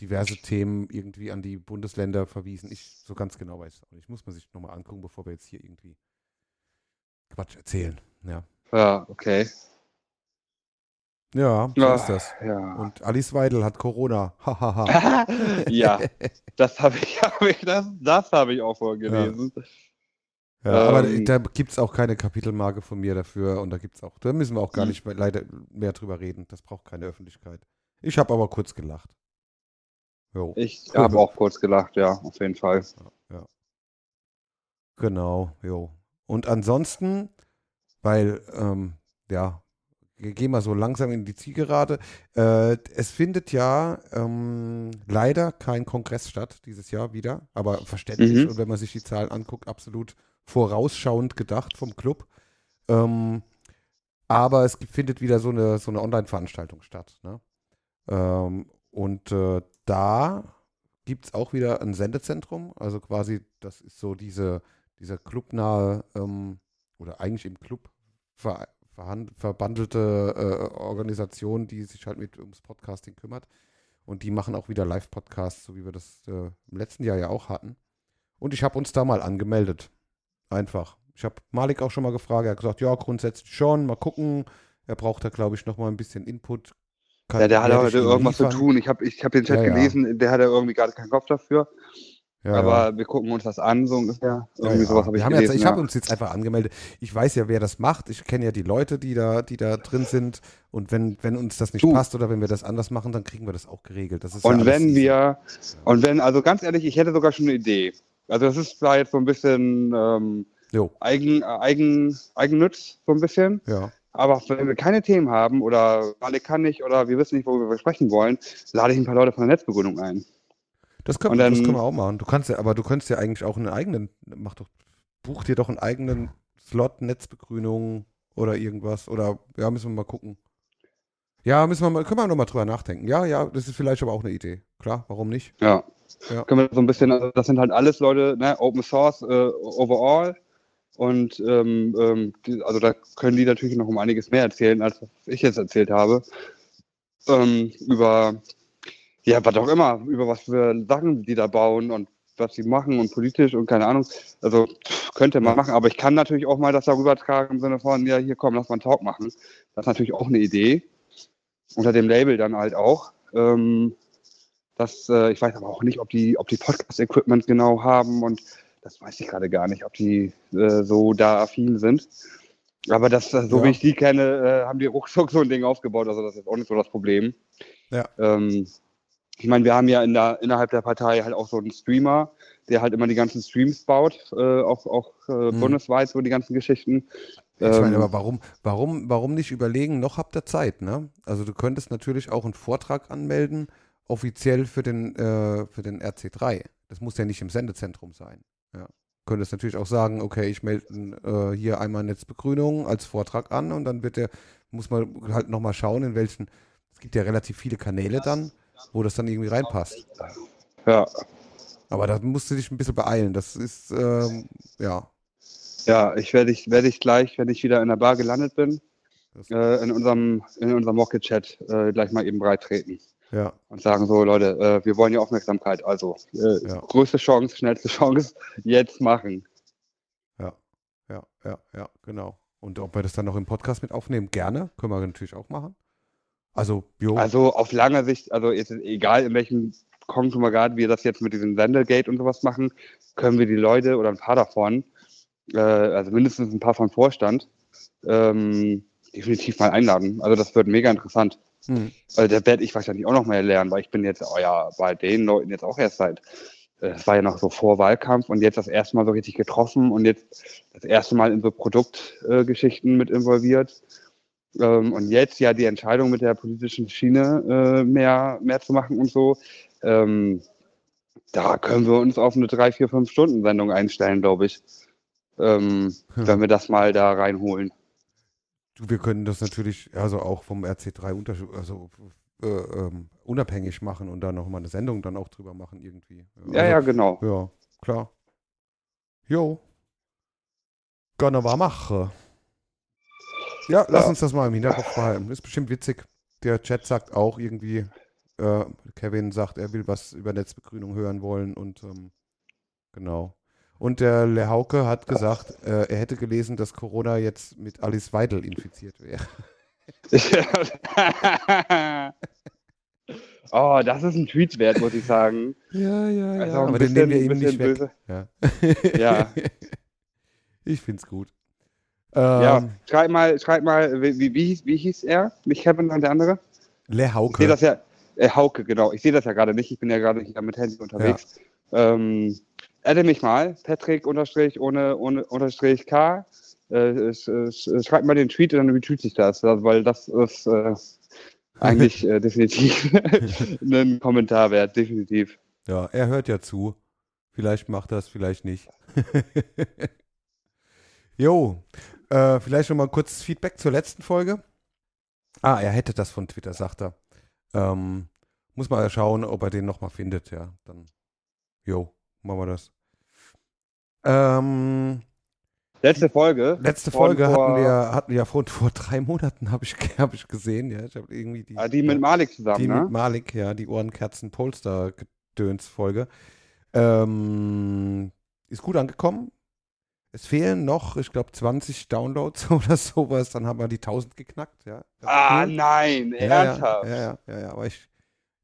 diverse Themen irgendwie an die Bundesländer verwiesen. Ich so ganz genau weiß es auch nicht. Muss man sich nochmal angucken, bevor wir jetzt hier irgendwie Quatsch erzählen. Ja, Ja, okay. ja so Ja, ist das. Ja. Und Alice Weidel hat Corona. Hahaha. ja, das habe ich, hab ich, das, das habe ich auch vorgelesen. Ja, aber Ähm, da gibt es auch keine Kapitelmarke von mir dafür und da gibt's auch, da müssen wir auch gar Hm. nicht mehr, leider mehr drüber reden. Das braucht keine Öffentlichkeit. Ich habe aber kurz gelacht. Jo, Ich habe auch kurz gelacht, ja, auf jeden Fall. genau, jo. Und ansonsten, weil, ähm, ja, wir gehen mal so langsam in die Zielgerade. Äh, es findet ja ähm, leider kein Kongress statt dieses Jahr wieder, aber verständlich Mhm. und wenn man sich die Zahlen anguckt, absolut vorausschauend gedacht vom Club. Ähm, aber es findet wieder so eine, so eine Online-Veranstaltung statt. Ne? Ähm, und äh, da gibt es auch wieder ein Sendezentrum, also quasi, das ist so diese, dieser clubnahe ähm, oder eigentlich im Club ver, verbandelte äh, Organisation, die sich halt mit ums Podcasting kümmert. Und die machen auch wieder Live-Podcasts, so wie wir das äh, im letzten Jahr ja auch hatten. Und ich habe uns da mal angemeldet. Einfach. Ich habe Malik auch schon mal gefragt. Er hat gesagt, ja, grundsätzlich schon. Mal gucken. Er braucht da, glaube ich, noch mal ein bisschen Input. Kann- Ja, der hat heute irgendwas zu liefern. tun. Ich habe ich hab den Chat Ja, ja. gelesen, der hat ja irgendwie gerade keinen Kopf dafür. Ja, aber ja. wir gucken uns das an, so ungefähr. Irgendwie ja. sowas habe Wir ich haben gelesen. jetzt, ich habe uns jetzt einfach angemeldet. Ich weiß ja, wer das macht. Ich kenne ja die Leute, die da, die da drin sind. Und wenn, wenn uns das nicht Du. passt oder wenn wir das anders machen, dann kriegen wir das auch geregelt. Das Und wenn wir, und wenn, also ganz ehrlich, ich hätte sogar schon eine Idee. Also das ist zwar jetzt so ein bisschen, ähm, Eigen, äh, Eigen, Eigennütz, so ein bisschen. ja. Aber wenn wir keine Themen haben oder Malik kann nicht oder wir wissen nicht, worüber wir sprechen wollen, lade ich ein paar Leute von der Netzbegründung ein. Das können, Und das dann- können wir auch machen. Du kannst ja, aber du könntest ja eigentlich auch einen eigenen, mach doch, buch dir doch einen eigenen Slot, Netzbegrünung oder irgendwas. Oder ja, müssen wir mal gucken. Ja, müssen wir mal, können wir noch mal drüber nachdenken. Ja, ja, das ist vielleicht aber auch eine Idee. Klar, warum nicht? Ja. Ja. Können wir so ein bisschen, also das sind halt alles Leute, ne, Open Source äh, overall. Und ähm, ähm, die, also da können die natürlich noch um einiges mehr erzählen, als was ich jetzt erzählt habe. Ähm, über, ja, was auch immer, über was für Sachen die da bauen und was sie machen und politisch und keine Ahnung. Also könnte man machen, aber ich kann natürlich auch mal das darüber tragen im Sinne von, ja, hier komm, lass mal einen Talk machen. Das ist natürlich auch eine Idee. Unter dem Label dann halt auch. Ähm, das, äh, ich weiß aber auch nicht, ob die, ob die Podcast-Equipment genau haben und das weiß ich gerade gar nicht, ob die äh, so da affin sind. Aber das, äh, so Ja. wie ich die kenne, äh, haben die ruckzuck so ein Ding aufgebaut, also das ist auch nicht so das Problem. Ja. Ähm, ich meine, wir haben ja in der, innerhalb der Partei halt auch so einen Streamer, der halt immer die ganzen Streams baut, äh, auch, auch äh, Hm. bundesweit, so die ganzen Geschichten. Ich meine, Ähm, aber warum, warum, warum nicht überlegen, noch habt ihr Zeit, ne? Also du könntest natürlich auch einen Vortrag anmelden, offiziell für den, äh, für den RC3. Das muss ja nicht im Sendezentrum sein. Ja. Könntest natürlich auch sagen, okay, ich melde äh, hier einmal Netzbegrünung als Vortrag an und dann wird der, muss man halt nochmal schauen, in welchen, es gibt ja relativ viele Kanäle dann, wo das dann irgendwie reinpasst. Ja, Aber da musst du dich ein bisschen beeilen. Das ist, ähm, ja. ja, ich werde ich, werde ich gleich, wenn ich wieder in der Bar gelandet bin, äh, in unserem, in unserem Rocket-Chat äh, gleich mal eben breit treten. ja. und sagen so, Leute, äh, wir wollen ja Aufmerksamkeit. Also äh, Ja. größte Chance, schnellste Chance, jetzt machen. Ja, ja, ja, ja, genau. Und ob wir das dann noch im Podcast mit aufnehmen, gerne. Können wir natürlich auch machen. Also, jo, Also auf lange Sicht, also ist es egal, in welchem Konglomerat wir das jetzt mit diesem Sendelgate und sowas machen, können wir die Leute oder ein paar davon, äh, also mindestens ein paar vom Vorstand, ähm, definitiv mal einladen. Also das wird mega interessant. hm, Weil da werde ich wahrscheinlich auch noch mehr lernen, weil ich bin jetzt, oh ja, bei den Leuten jetzt auch erst seit, äh, es war ja noch so vor Wahlkampf und jetzt das erste Mal so richtig getroffen und jetzt das erste Mal in so Produktgeschichten äh, mit involviert. Ähm, und jetzt ja die Entscheidung mit der politischen Schiene äh, mehr, mehr zu machen und so. Ähm, da können wir uns auf eine drei, vier, fünf Stunden Sendung einstellen, glaube ich. Ähm, Hm. Wenn wir das mal da reinholen. du, wir können das natürlich also auch vom RC3 unter, also, äh, ähm, unabhängig machen und da nochmal eine Sendung dann auch drüber machen irgendwie. Ja, also, ja, genau. Ja, klar. Jo. Gonna war mache. Ja, lass Ja. uns das mal im Hinterkopf behalten. Ist bestimmt witzig. Der Chat sagt auch irgendwie, äh, Kevin sagt, er will was über Netzbegrünung hören wollen und ähm, genau. Und der Lehauke hat gesagt, äh, er hätte gelesen, dass Corona jetzt mit Alice Weidel infiziert wäre. oh, das ist ein Tweet wert, muss ich sagen. Ja, ja, Also ja. ein Aber den nehmen wir bisschen nicht weg. böse. Ja. Ja. ich find's gut. Ja, Ähm, schreib mal, schreib mal, wie, wie, wie, hieß, wie hieß er? Nicht Kevin, sondern der andere? Ich Lehauke. sehe das ja, äh, Hauke, genau. Ich sehe das ja gerade nicht. Ich bin ja gerade hier mit Handy unterwegs. Ähm, adde mich mal, Patrick unterstrich ohne, ohne unterstrich K. Äh, schreibt mal den Tweet und dann retweet sich das, weil das ist äh, eigentlich äh, definitiv ein Kommentar wert, definitiv. Ja, er hört ja zu. Vielleicht macht er es, vielleicht nicht. jo, äh, vielleicht noch mal kurz Feedback zur letzten Folge. Ah, er hätte das von Twitter, sagt er. Ähm, muss mal schauen, ob er den noch mal findet, ja. Dann, jo, machen wir das. Ähm, Letzte Folge. letzte Folge vor- hatten wir, hatten wir vor, vor drei Monaten, habe ich, hab ich gesehen, ja. Ich habe irgendwie die, Ah, die mit Malik zusammen, die ne? mit Malik, ja, die Ohrenkerzen-Polster-Gedöns-Folge. Ähm, ist gut angekommen. Es fehlen noch, ich glaube, 20 Downloads oder sowas. Dann haben wir die 1000 geknackt, ja. Ah, cool. nein, ja, ernsthaft. ja, ja, ja, ja, aber ich,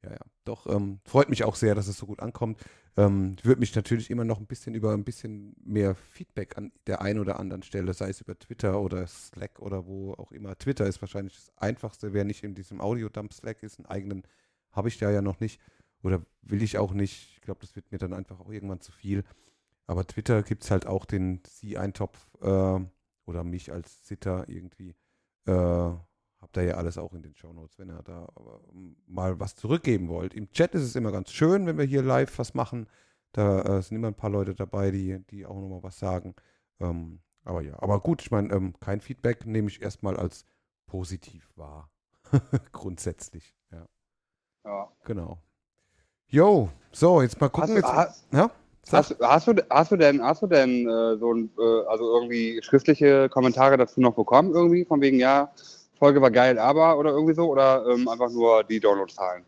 ja, ja, doch, ähm, freut mich auch sehr, dass es so gut ankommt. Ähm, ich würde mich natürlich immer noch ein bisschen über ein bisschen mehr Feedback an der einen oder anderen Stelle, sei es über Twitter oder Slack oder wo auch immer. Twitter ist wahrscheinlich das Einfachste, wer nicht in diesem Audio-Dump Slack ist, einen eigenen habe ich da ja noch nicht oder will ich auch nicht. Ich glaube, das wird mir dann einfach auch irgendwann zu viel. Aber Twitter gibt es halt auch den Sie-Eintopf äh, oder mich als Sitter irgendwie. Äh, habt ihr ja alles auch in den Shownotes, wenn ihr da mal was zurückgeben wollt. Im Chat ist es immer ganz schön, wenn wir hier live was machen. Da äh, sind immer ein paar Leute dabei, die, die auch nochmal was sagen. Ähm, aber ja, aber gut, ich meine, ähm, kein Feedback nehme ich erstmal als positiv wahr. Grundsätzlich, ja. Ja. Genau. Jo, so, jetzt mal gucken. Hast, jetzt, hast, ja? Hast, hast, du, hast du denn, hast du denn äh, so ein, äh, also irgendwie schriftliche Kommentare dazu noch bekommen, irgendwie, von wegen, ja, Folge war geil, aber oder irgendwie so, oder ähm, einfach nur die Downloadzahlen?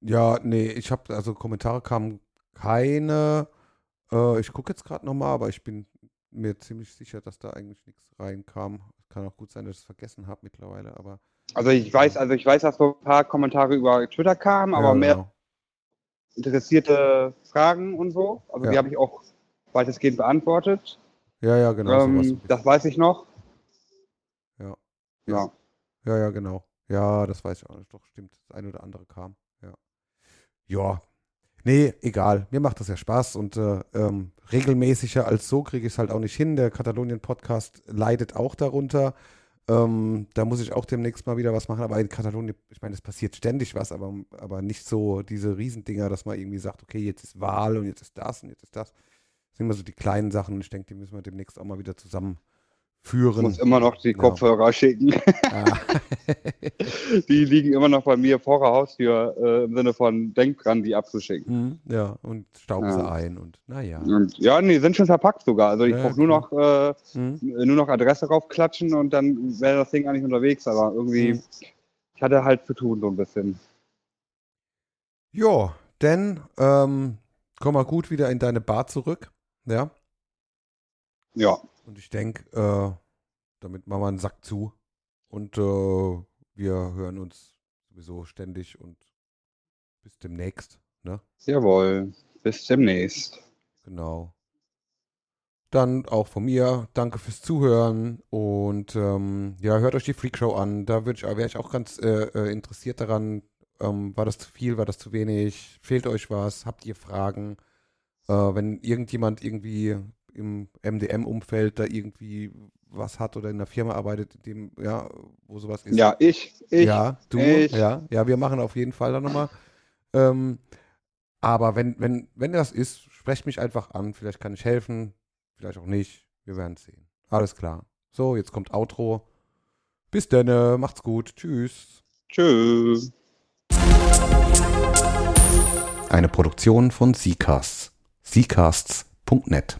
Ja, nee, ich habe, also Kommentare kamen keine. Äh, ich gucke jetzt gerade nochmal, aber ich bin mir ziemlich sicher, dass da eigentlich nichts reinkam. Kann auch gut sein, dass ich es vergessen habe mittlerweile, aber. Also ich weiß, also ich weiß, dass so ein paar Kommentare über Twitter kamen, aber ja, mehr genau. Interessierte Fragen und so. Also Ja. die habe ich auch weitestgehend beantwortet. Ja, ja, genau. ähm, das weiß ich noch. Ja. Ja. Ja, ja, genau. Ja, das weiß ich auch nicht. Doch, stimmt. Das eine oder andere kam. Ja. Ja. Nee, egal. Mir macht das ja Spaß und äh, ähm, regelmäßiger als so kriege ich es halt auch nicht hin. Der Katalonien-Podcast leidet auch darunter. Ähm, da muss ich auch demnächst mal wieder was machen. Aber in Katalonien, ich meine, es passiert ständig was, aber, aber nicht so diese Riesendinger, dass man irgendwie sagt, okay, jetzt ist Wahl und jetzt ist das und jetzt ist das. Das sind immer so die kleinen Sachen. Ich denke, die müssen wir demnächst auch mal wieder Ich zusammenführen. muss immer noch die Ja. Kopfhörer schicken. Ah. Die liegen immer noch bei mir vor der Haustür äh, im Sinne von denk dran, die abzuschicken. Mhm, ja, und stauben sie Ja. ein und naja. Ja, nee, sind schon verpackt sogar. Also ich Ja, brauche nur noch äh, Mhm. nur noch Adresse raufklatschen und dann wäre das Ding eigentlich unterwegs. Aber irgendwie, Mhm. ich hatte halt zu tun so ein bisschen. Ja, denn ähm, komm mal gut wieder in deine Bar zurück. Ja. Ja, Und ich denke, äh, damit machen wir einen Sack zu. Und äh, wir hören uns sowieso ständig und bis demnächst. Ne? jawohl. Bis demnächst. Genau. Dann auch von mir, danke fürs Zuhören und ähm, ja, hört euch die Freakshow an. Da ich, wäre ich auch ganz äh, äh, interessiert daran. Ähm, war das zu viel, war das zu wenig? Fehlt euch was? Habt ihr Fragen? Äh, wenn irgendjemand irgendwie im MDM-Umfeld da irgendwie was hat oder in einer Firma arbeitet, in dem, ja, wo sowas ist. Ja, ich, ich. Ja, du, ich. ja, ja, wir machen auf jeden Fall dann nochmal. Ähm, aber wenn, wenn, wenn das ist, sprecht mich einfach an. Vielleicht kann ich helfen, vielleicht auch nicht. Wir werden sehen. Alles klar. So, jetzt kommt Outro. Bis dann, macht's gut. Tschüss. Tschüss. Eine Produktion von Seacasts. Seacasts.net